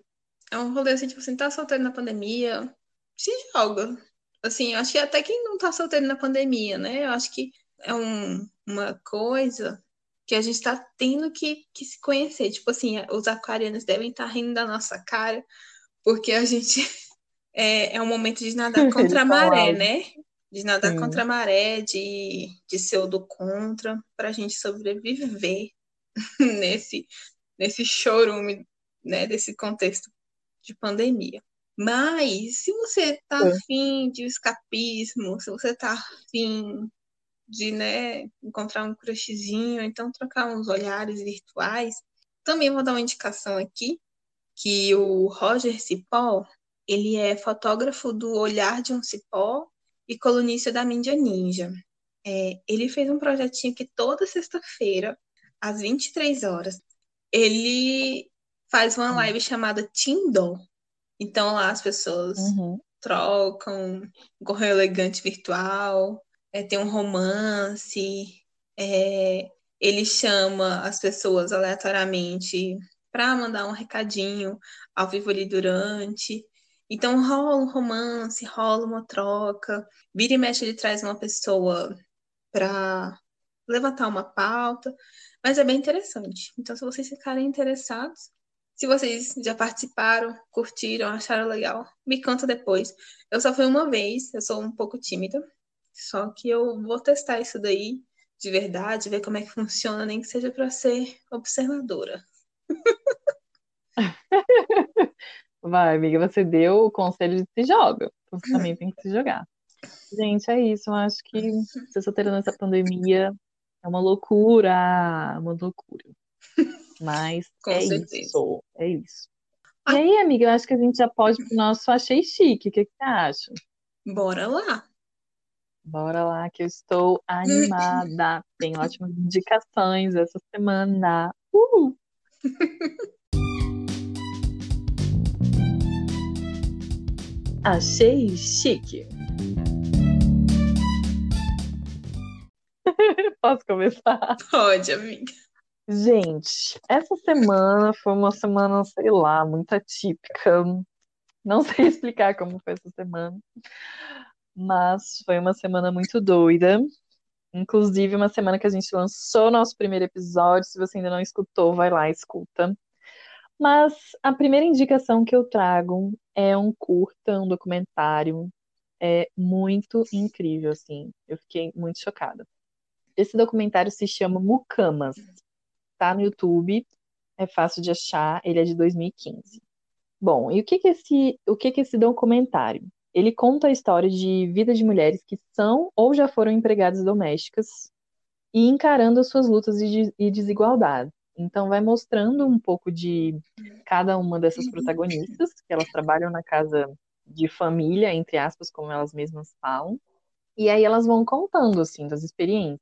É um rolê assim, tipo assim, tá solteiro na pandemia, se joga. Assim, eu acho que até quem não tá solteiro na pandemia, né? Eu acho que é um, uma coisa que a gente tá tendo que, que se conhecer. Tipo assim, os aquarianos devem estar tá rindo da nossa cara, porque a gente é, é um momento de nadar contra a maré, né? De nadar Sim. contra a maré, de, de ser o do contra, pra gente sobreviver nesse, nesse chorume, né? Desse contexto de pandemia. Mas se você tá é. afim de escapismo, se você tá afim de né, encontrar um crushzinho, então trocar uns olhares virtuais. Também vou dar uma indicação aqui, que o Roger Cipó, ele é fotógrafo do Olhar de um Cipó e colunista da Mídia Ninja. É, ele fez um projetinho que toda sexta-feira, às 23 horas, ele faz uma live chamada Tindor. Então lá as pessoas uhum. trocam um correio elegante virtual, é, tem um romance, é, ele chama as pessoas aleatoriamente para mandar um recadinho ao vivo ali durante. Então rola um romance, rola uma troca. Vira e mexe, ele traz uma pessoa para levantar uma pauta, mas é bem interessante. Então, se vocês ficarem interessados, se vocês já participaram, curtiram, acharam legal, me conta depois. Eu só fui uma vez, eu sou um pouco tímida, só que eu vou testar isso daí de verdade, ver como é que funciona, nem que seja para ser observadora.
Vai, amiga, você deu o conselho de se joga. Você também tem que se jogar. Gente, é isso. Eu acho que ser solteira nessa pandemia é uma loucura. Uma loucura. Mas Com é certeza. isso. É isso. E aí, amiga, eu acho que a gente já pode pro nosso Achei Chique. O que, que você acha?
Bora lá.
Bora lá, que eu estou animada. Tem ótimas indicações essa semana. Uhul. Achei chique. Posso começar?
Pode, amiga.
Gente, essa semana foi uma semana, sei lá, muito atípica. Não sei explicar como foi essa semana mas foi uma semana muito doida. Inclusive, uma semana que a gente lançou nosso primeiro episódio. Se você ainda não escutou, vai lá, escuta. Mas a primeira indicação que eu trago é um curta, um documentário. É muito incrível, assim. Eu fiquei muito chocada. Esse documentário se chama Mucamas. Tá no YouTube, é fácil de achar, ele é de 2015. Bom, e o que que esse, o que que esse documentário? Ele conta a história de vida de mulheres que são ou já foram empregadas domésticas e encarando as suas lutas e desigualdades. Então, vai mostrando um pouco de cada uma dessas protagonistas, que elas trabalham na casa de família, entre aspas, como elas mesmas falam. E aí elas vão contando, assim, das experiências.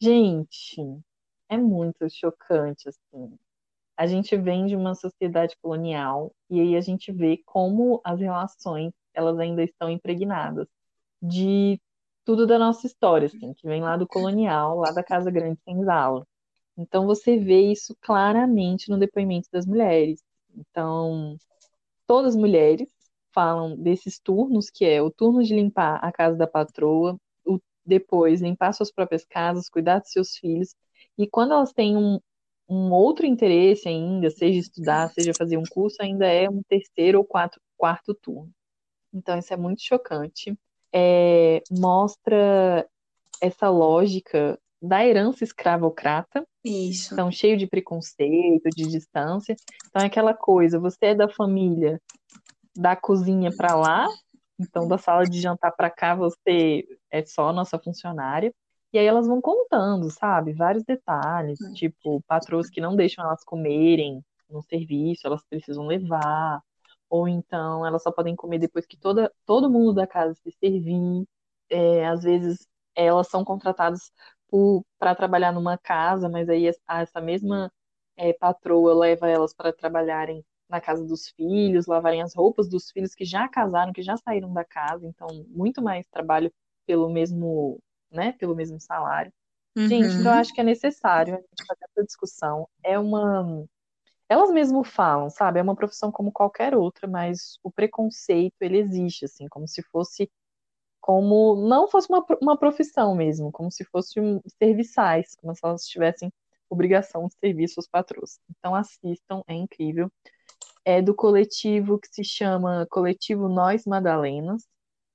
Gente, é muito chocante, assim. A gente vem de uma sociedade colonial e aí a gente vê como as relações elas ainda estão impregnadas de tudo da nossa história, assim, que vem lá do colonial, lá da Casa Grande Senzala. Então você vê isso claramente no depoimento das mulheres. Então, todas mulheres, falam desses turnos, que é o turno de limpar a casa da patroa, o, depois limpar suas próprias casas, cuidar dos seus filhos. E quando elas têm um, um outro interesse ainda, seja estudar, seja fazer um curso, ainda é um terceiro ou quatro, quarto turno. Então, isso é muito chocante. É, mostra essa lógica da herança escravocrata.
Isso.
Então, cheio de preconceito, de distância. Então, é aquela coisa, você é da família da cozinha para lá, então da sala de jantar para cá você é só nossa funcionária. E aí elas vão contando, sabe? Vários detalhes, tipo, patroas que não deixam elas comerem no serviço, elas precisam levar, ou então elas só podem comer depois que toda, todo mundo da casa se servir. É, às vezes elas são contratadas para trabalhar numa casa, mas aí essa mesma é, patroa leva elas para trabalharem na casa dos filhos, lavarem as roupas dos filhos que já casaram, que já saíram da casa, então muito mais trabalho pelo mesmo, né, pelo mesmo salário. Uhum. Gente, então eu acho que é necessário a gente fazer essa discussão. É uma elas mesmo falam, sabe? É uma profissão como qualquer outra, mas o preconceito ele existe assim, como se fosse como não fosse uma, uma profissão mesmo, como se fossem serviçais, como se elas tivessem obrigação de servir seus patrões. Então assistam, é incrível é do coletivo que se chama Coletivo Nós Madalenas.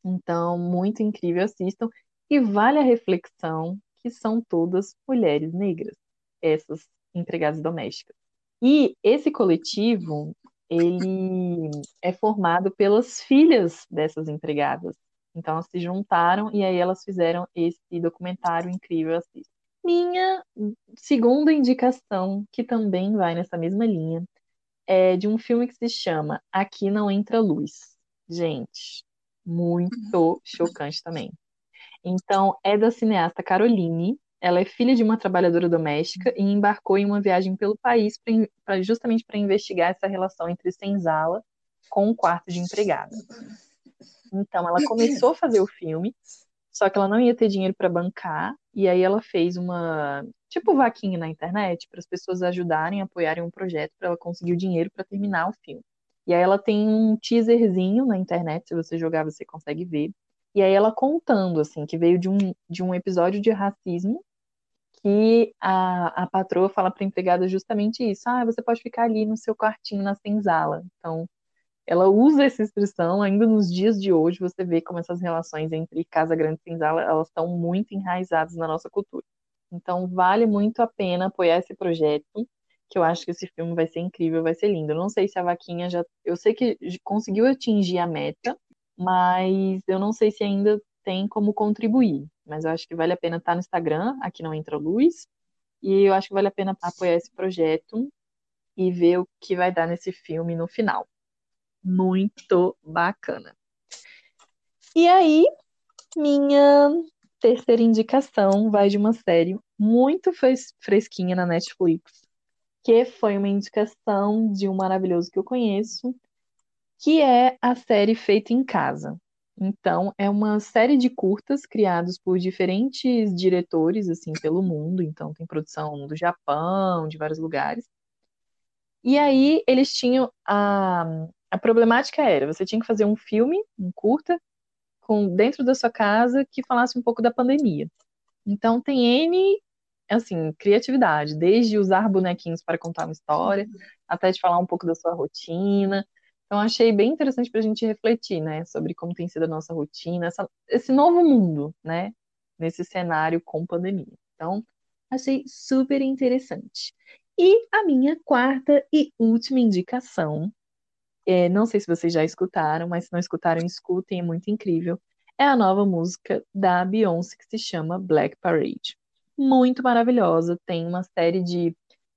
Então, muito incrível, assistam. E vale a reflexão que são todas mulheres negras, essas empregadas domésticas. E esse coletivo, ele é formado pelas filhas dessas empregadas. Então, elas se juntaram e aí elas fizeram esse documentário incrível. Assista. Minha segunda indicação, que também vai nessa mesma linha, é de um filme que se chama Aqui Não Entra Luz. Gente, muito chocante também. Então, é da cineasta Caroline. Ela é filha de uma trabalhadora doméstica e embarcou em uma viagem pelo país pra justamente para investigar essa relação entre senzala com o quarto de empregada. Então, ela começou a fazer o filme, só que ela não ia ter dinheiro para bancar, e aí ela fez uma tipo vaquinha na internet para as pessoas ajudarem, apoiarem um projeto para ela conseguir o dinheiro para terminar o filme. E aí ela tem um teaserzinho na internet, se você jogar você consegue ver. E aí ela contando assim que veio de um, de um episódio de racismo que a, a patroa fala para empregada justamente isso. Ah, você pode ficar ali no seu quartinho na senzala. Então, ela usa essa expressão ainda nos dias de hoje, você vê como essas relações entre Casa Grande e Senzala, elas estão muito enraizadas na nossa cultura. Então, vale muito a pena apoiar esse projeto, que eu acho que esse filme vai ser incrível, vai ser lindo. Eu não sei se a vaquinha já. Eu sei que conseguiu atingir a meta, mas eu não sei se ainda tem como contribuir. Mas eu acho que vale a pena estar no Instagram, aqui não entra luz, e eu acho que vale a pena apoiar esse projeto e ver o que vai dar nesse filme no final muito bacana. E aí, minha terceira indicação vai de uma série muito fresquinha na Netflix, que foi uma indicação de um maravilhoso que eu conheço, que é a série Feita em Casa. Então, é uma série de curtas criados por diferentes diretores, assim, pelo mundo. Então, tem produção do Japão, de vários lugares. E aí, eles tinham a, a problemática era, você tinha que fazer um filme, um curta, com dentro da sua casa que falasse um pouco da pandemia. Então tem N, assim, criatividade, desde usar bonequinhos para contar uma história, até de falar um pouco da sua rotina. Então achei bem interessante para a gente refletir, né, sobre como tem sido a nossa rotina, essa, esse novo mundo, né, nesse cenário com pandemia. Então achei super interessante. E a minha quarta e última indicação é, não sei se vocês já escutaram, mas se não escutaram, escutem, é muito incrível. É a nova música da Beyoncé que se chama Black Parade. Muito maravilhosa, tem uma série de,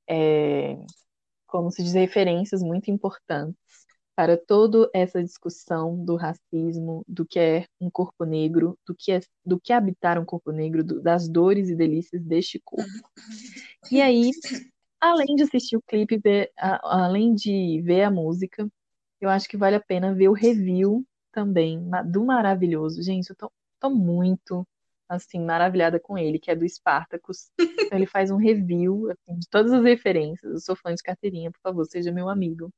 é, como se diz, referências muito importantes para toda essa discussão do racismo, do que é um corpo negro, do que é do que habitar um corpo negro, do, das dores e delícias deste corpo. E aí, além de assistir o clipe, ver, a, além de ver a música, eu acho que vale a pena ver o review também do Maravilhoso. Gente, eu tô, tô muito, assim, maravilhada com ele, que é do Spartacus. Então, ele faz um review, assim, de todas as referências. Eu sou fã de carteirinha, por favor, seja meu amigo.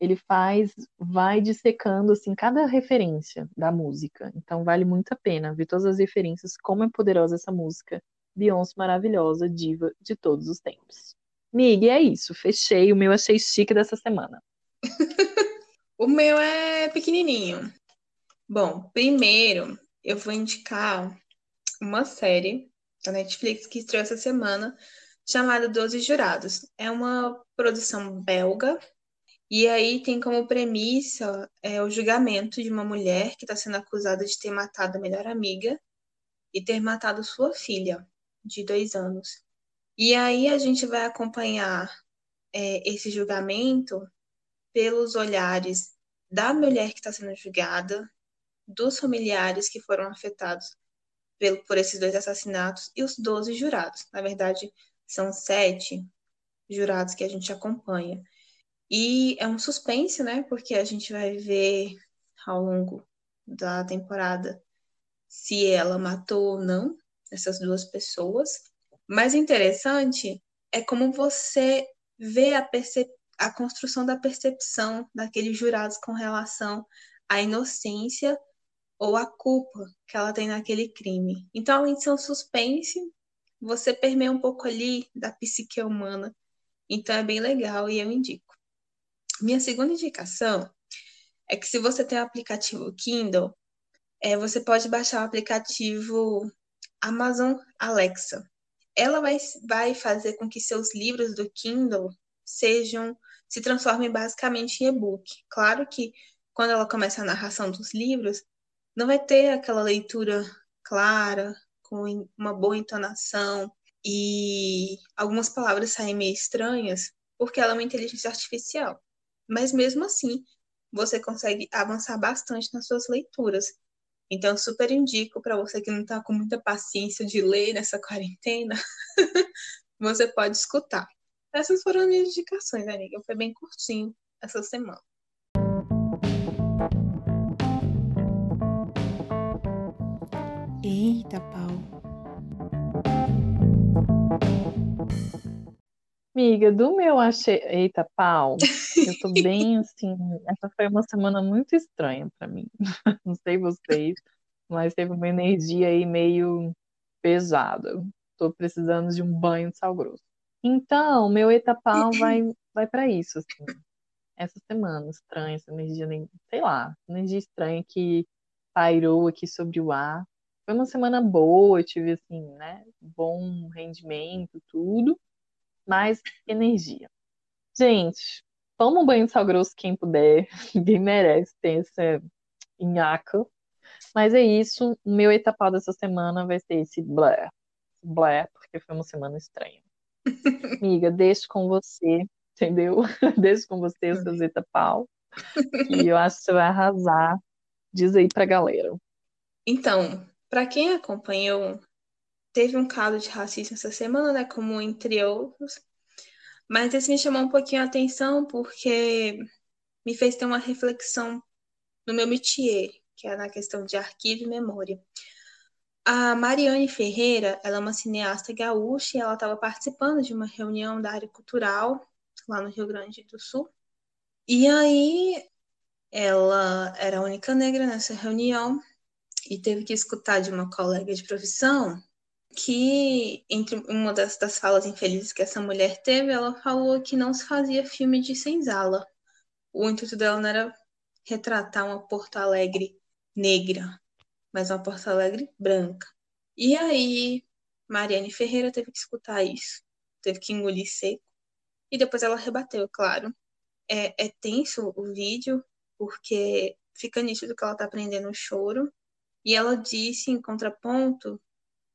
ele faz, vai dissecando assim cada referência da música. Então vale muito a pena ver todas as referências, como é poderosa essa música. Beyoncé maravilhosa, diva de todos os tempos. Mig, é isso. Fechei. O meu achei chique dessa semana.
o meu é pequenininho. Bom, primeiro eu vou indicar uma série da Netflix que estreou essa semana chamada Doze Jurados. É uma produção belga e aí tem como premissa é, o julgamento de uma mulher que está sendo acusada de ter matado a melhor amiga e ter matado sua filha, de dois anos. E aí a gente vai acompanhar é, esse julgamento pelos olhares da mulher que está sendo julgada, dos familiares que foram afetados pelo, por esses dois assassinatos e os 12 jurados. Na verdade, são sete jurados que a gente acompanha. E é um suspense, né? Porque a gente vai ver ao longo da temporada se ela matou ou não essas duas pessoas. Mas interessante é como você vê a, a construção da percepção daqueles jurados com relação à inocência ou à culpa que ela tem naquele crime. Então, além de ser um suspense, você permeia um pouco ali da psique humana. Então, é bem legal e eu indico. Minha segunda indicação é que se você tem o aplicativo Kindle, é, você pode baixar o aplicativo Amazon Alexa. Ela vai, vai fazer com que seus livros do Kindle sejam se transformem basicamente em e-book. Claro que quando ela começa a narração dos livros, não vai ter aquela leitura clara, com uma boa entonação e algumas palavras saem meio estranhas, porque ela é uma inteligência artificial. Mas mesmo assim, você consegue avançar bastante nas suas leituras. Então, super indico para você que não está com muita paciência de ler nessa quarentena, você pode escutar. Essas foram as minhas indicações, amiga. Foi bem curtinho essa semana.
Eita, pau.
Amiga, do meu achei. Eita, pau. Eu tô bem assim. Essa foi uma semana muito estranha para mim. Não sei vocês, mas teve uma energia aí meio pesada. Tô precisando de um banho de sal grosso. Então, meu eita pau vai, vai para isso, assim. Essa semana estranha, essa energia, sei lá, energia estranha que pairou aqui sobre o ar. Foi uma semana boa, eu tive assim, né, bom rendimento, tudo mais energia. Gente, toma um banho de sal grosso quem puder. Ninguém merece ter essa nhaca. Mas é isso. O meu etapado dessa semana vai ser esse blé. Blé, porque foi uma semana estranha. Amiga, deixo com você, entendeu? deixo com você os seus etapau. E eu acho que você vai arrasar. Diz aí pra galera.
Então, para quem acompanhou teve um caso de racismo essa semana, né? Como entre outros. Mas esse me chamou um pouquinho a atenção porque me fez ter uma reflexão no meu métier, que é na questão de arquivo e memória. A Mariane Ferreira, ela é uma cineasta gaúcha e ela estava participando de uma reunião da área cultural lá no Rio Grande do Sul. E aí ela era a única negra nessa reunião e teve que escutar de uma colega de profissão que entre uma das, das falas infelizes que essa mulher teve, ela falou que não se fazia filme de senzala. O intuito dela não era retratar uma Porto Alegre negra, mas uma Porto Alegre branca. E aí, Mariane Ferreira teve que escutar isso, teve que engolir seco. E depois ela rebateu, claro. É, é tenso o vídeo, porque fica nítido que ela tá aprendendo o choro. E ela disse, em contraponto,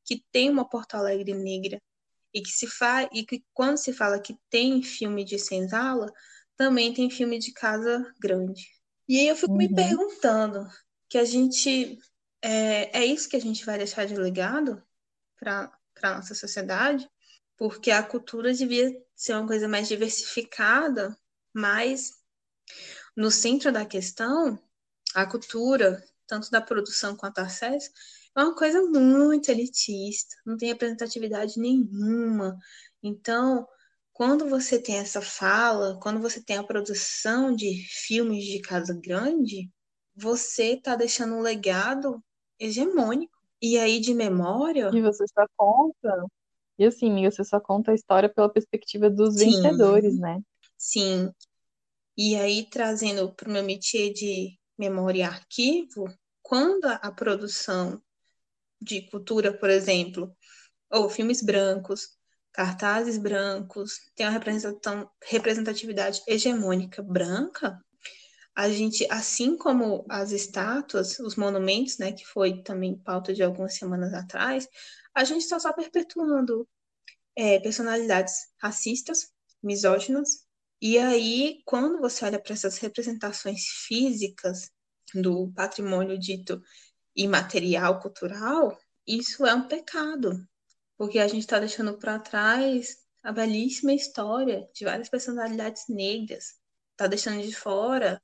que tem uma Porto Alegre negra e que se fa e que quando se fala que tem filme de senzala, também tem filme de casa grande. E aí eu fico uhum. me perguntando que a gente é, é isso que a gente vai deixar de legado para a nossa sociedade, porque a cultura devia ser uma coisa mais diversificada, mas no centro da questão, a cultura, tanto da produção quanto do acesso, é uma coisa muito elitista, não tem representatividade nenhuma. Então, quando você tem essa fala, quando você tem a produção de filmes de casa grande, você está deixando um legado hegemônico. E aí, de memória.
E você só conta. E assim, amiga, você só conta a história pela perspectiva dos
Sim.
vencedores, né?
Sim. E aí, trazendo para o meu métier de memória e arquivo, quando a produção de cultura, por exemplo, ou filmes brancos, cartazes brancos, tem uma representatividade hegemônica branca, a gente, assim como as estátuas, os monumentos, né, que foi também pauta de algumas semanas atrás, a gente está só perpetuando é, personalidades racistas, misóginas, e aí, quando você olha para essas representações físicas do patrimônio dito imaterial cultural, isso é um pecado, porque a gente está deixando para trás a belíssima história de várias personalidades negras, está deixando de fora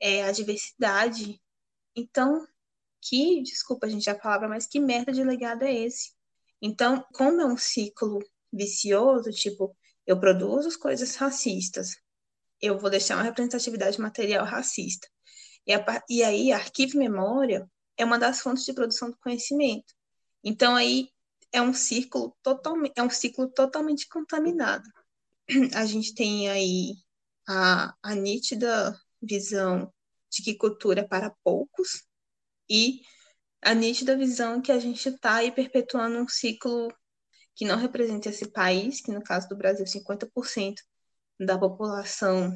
é, a diversidade. Então, que, desculpa a gente a palavra, mas que merda de legado é esse? Então, como é um ciclo vicioso, tipo, eu produzo coisas racistas, eu vou deixar uma representatividade material racista. E, a, e aí, arquivo memória é uma das fontes de produção do conhecimento. Então, aí é um círculo totalmente, é um ciclo totalmente contaminado. A gente tem aí a, a nítida visão de que cultura é para poucos e a nítida visão que a gente está aí perpetuando um ciclo que não representa esse país, que no caso do Brasil 50% da população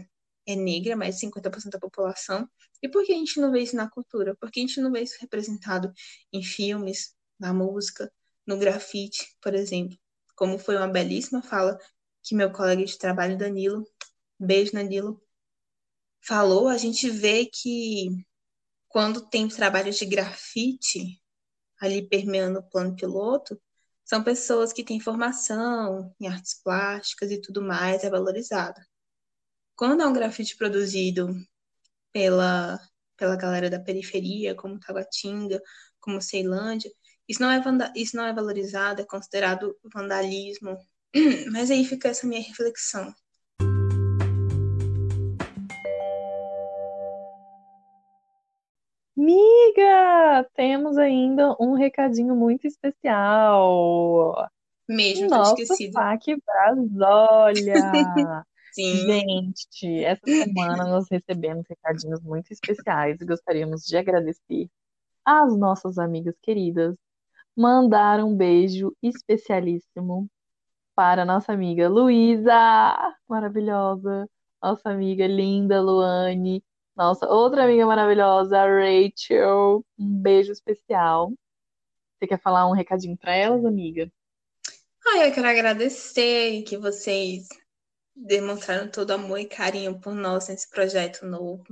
é negra, mais de 50% da população. E por que a gente não vê isso na cultura? Por que a gente não vê isso representado em filmes, na música, no grafite, por exemplo? Como foi uma belíssima fala que meu colega de trabalho, Danilo, beijo, Danilo, falou, a gente vê que quando tem trabalho de grafite ali permeando o plano piloto, são pessoas que têm formação em artes plásticas e tudo mais, é valorizado. Quando é um grafite produzido pela, pela galera da periferia, como Taguatinga, como Ceilândia, isso não, é isso não é valorizado, é considerado vandalismo. Mas aí fica essa minha reflexão.
Miga, temos ainda um recadinho muito especial.
Mesmo,
Nosso
esquecido.
Brasólia.
Sim.
Gente, essa semana nós recebemos recadinhos muito especiais e gostaríamos de agradecer às nossas amigas queridas. Mandar um beijo especialíssimo para nossa amiga Luísa, maravilhosa, nossa amiga linda Luane, nossa, outra amiga maravilhosa, Rachel. Um beijo especial. Você quer falar um recadinho para elas, amiga?
Ah, eu quero agradecer que vocês demonstraram todo amor e carinho por nós nesse projeto novo.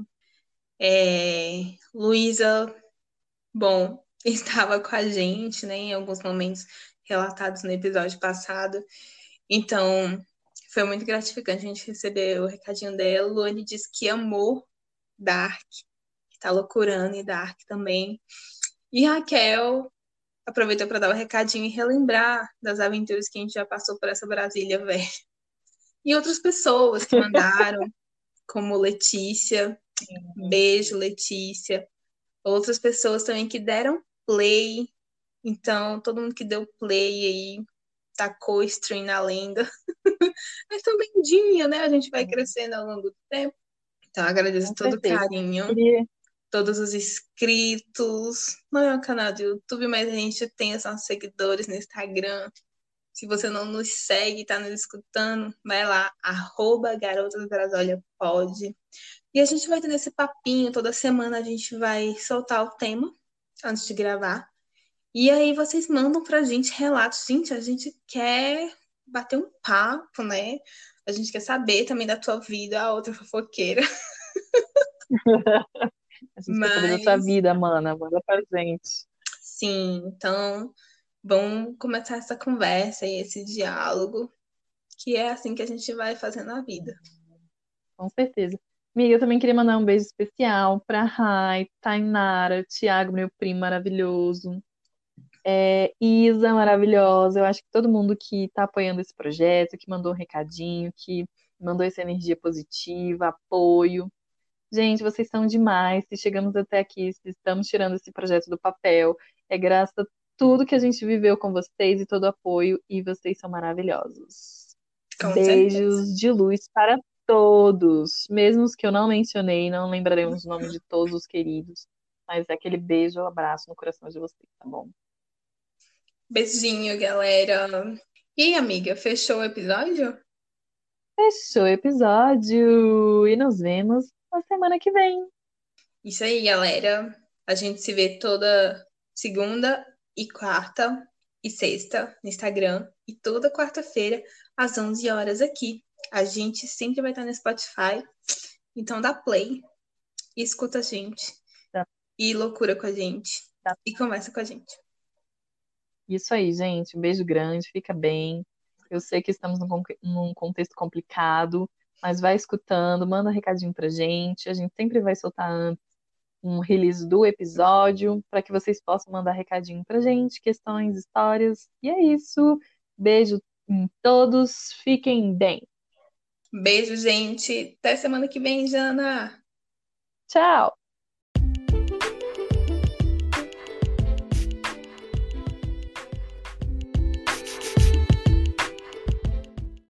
É, Luísa, bom, estava com a gente, né, em alguns momentos relatados no episódio passado. Então, foi muito gratificante a gente receber o recadinho dela. Luane disse que amou Dark, que tá loucurando e Dark também. E Raquel aproveitou para dar o um recadinho e relembrar das aventuras que a gente já passou por essa Brasília velha. E outras pessoas que mandaram, como Letícia, beijo Letícia. Outras pessoas também que deram play. Então, todo mundo que deu play aí tacou stream na lenda. Mas também dia, né? A gente vai crescendo ao longo do tempo. Então, agradeço Com todo o carinho, Queria... todos os inscritos. Não é um canal do YouTube, mas a gente tem os nossos seguidores no Instagram. Se você não nos segue, está nos escutando, vai lá, arroba Garotas pode. E a gente vai ter nesse papinho, toda semana a gente vai soltar o tema antes de gravar. E aí vocês mandam pra gente relatos. Gente, a gente quer bater um papo, né? A gente quer saber também da tua vida, a outra fofoqueira.
a gente Mas... quer saber da tua vida, mana. Manda pra gente.
Sim, então vamos começar essa conversa e esse diálogo, que é assim que a gente vai fazendo a vida.
Com certeza. Amiga, eu também queria mandar um beijo especial pra Rai, Tainara, Thiago, meu primo maravilhoso. É, Isa, maravilhosa. Eu acho que todo mundo que está apoiando esse projeto, que mandou um recadinho, que mandou essa energia positiva, apoio. Gente, vocês são demais. Se chegamos até aqui, se estamos tirando esse projeto do papel, é graças a tudo que a gente viveu com vocês e todo o apoio, e vocês são maravilhosos.
Com
Beijos
certeza.
de luz para todos, mesmo os que eu não mencionei, não lembraremos o nome de todos os queridos, mas é aquele beijo, abraço no coração de vocês, tá bom?
Beijinho, galera. E aí, amiga, fechou o episódio?
Fechou o episódio e nos vemos na semana que vem.
Isso aí, galera. A gente se vê toda segunda e quarta e sexta no Instagram e toda quarta-feira às 11 horas aqui. A gente sempre vai estar no Spotify. Então dá play e escuta a gente.
Tá.
E loucura com a gente.
Tá.
E conversa com a gente.
Isso aí, gente. Um beijo grande, fica bem. Eu sei que estamos num, con- num contexto complicado, mas vai escutando, manda um recadinho pra gente. A gente sempre vai soltar antes um release do episódio para que vocês possam mandar recadinho pra gente, questões, histórias. E é isso. Beijo em todos, fiquem bem.
Beijo, gente. Até semana que vem, Jana.
Tchau!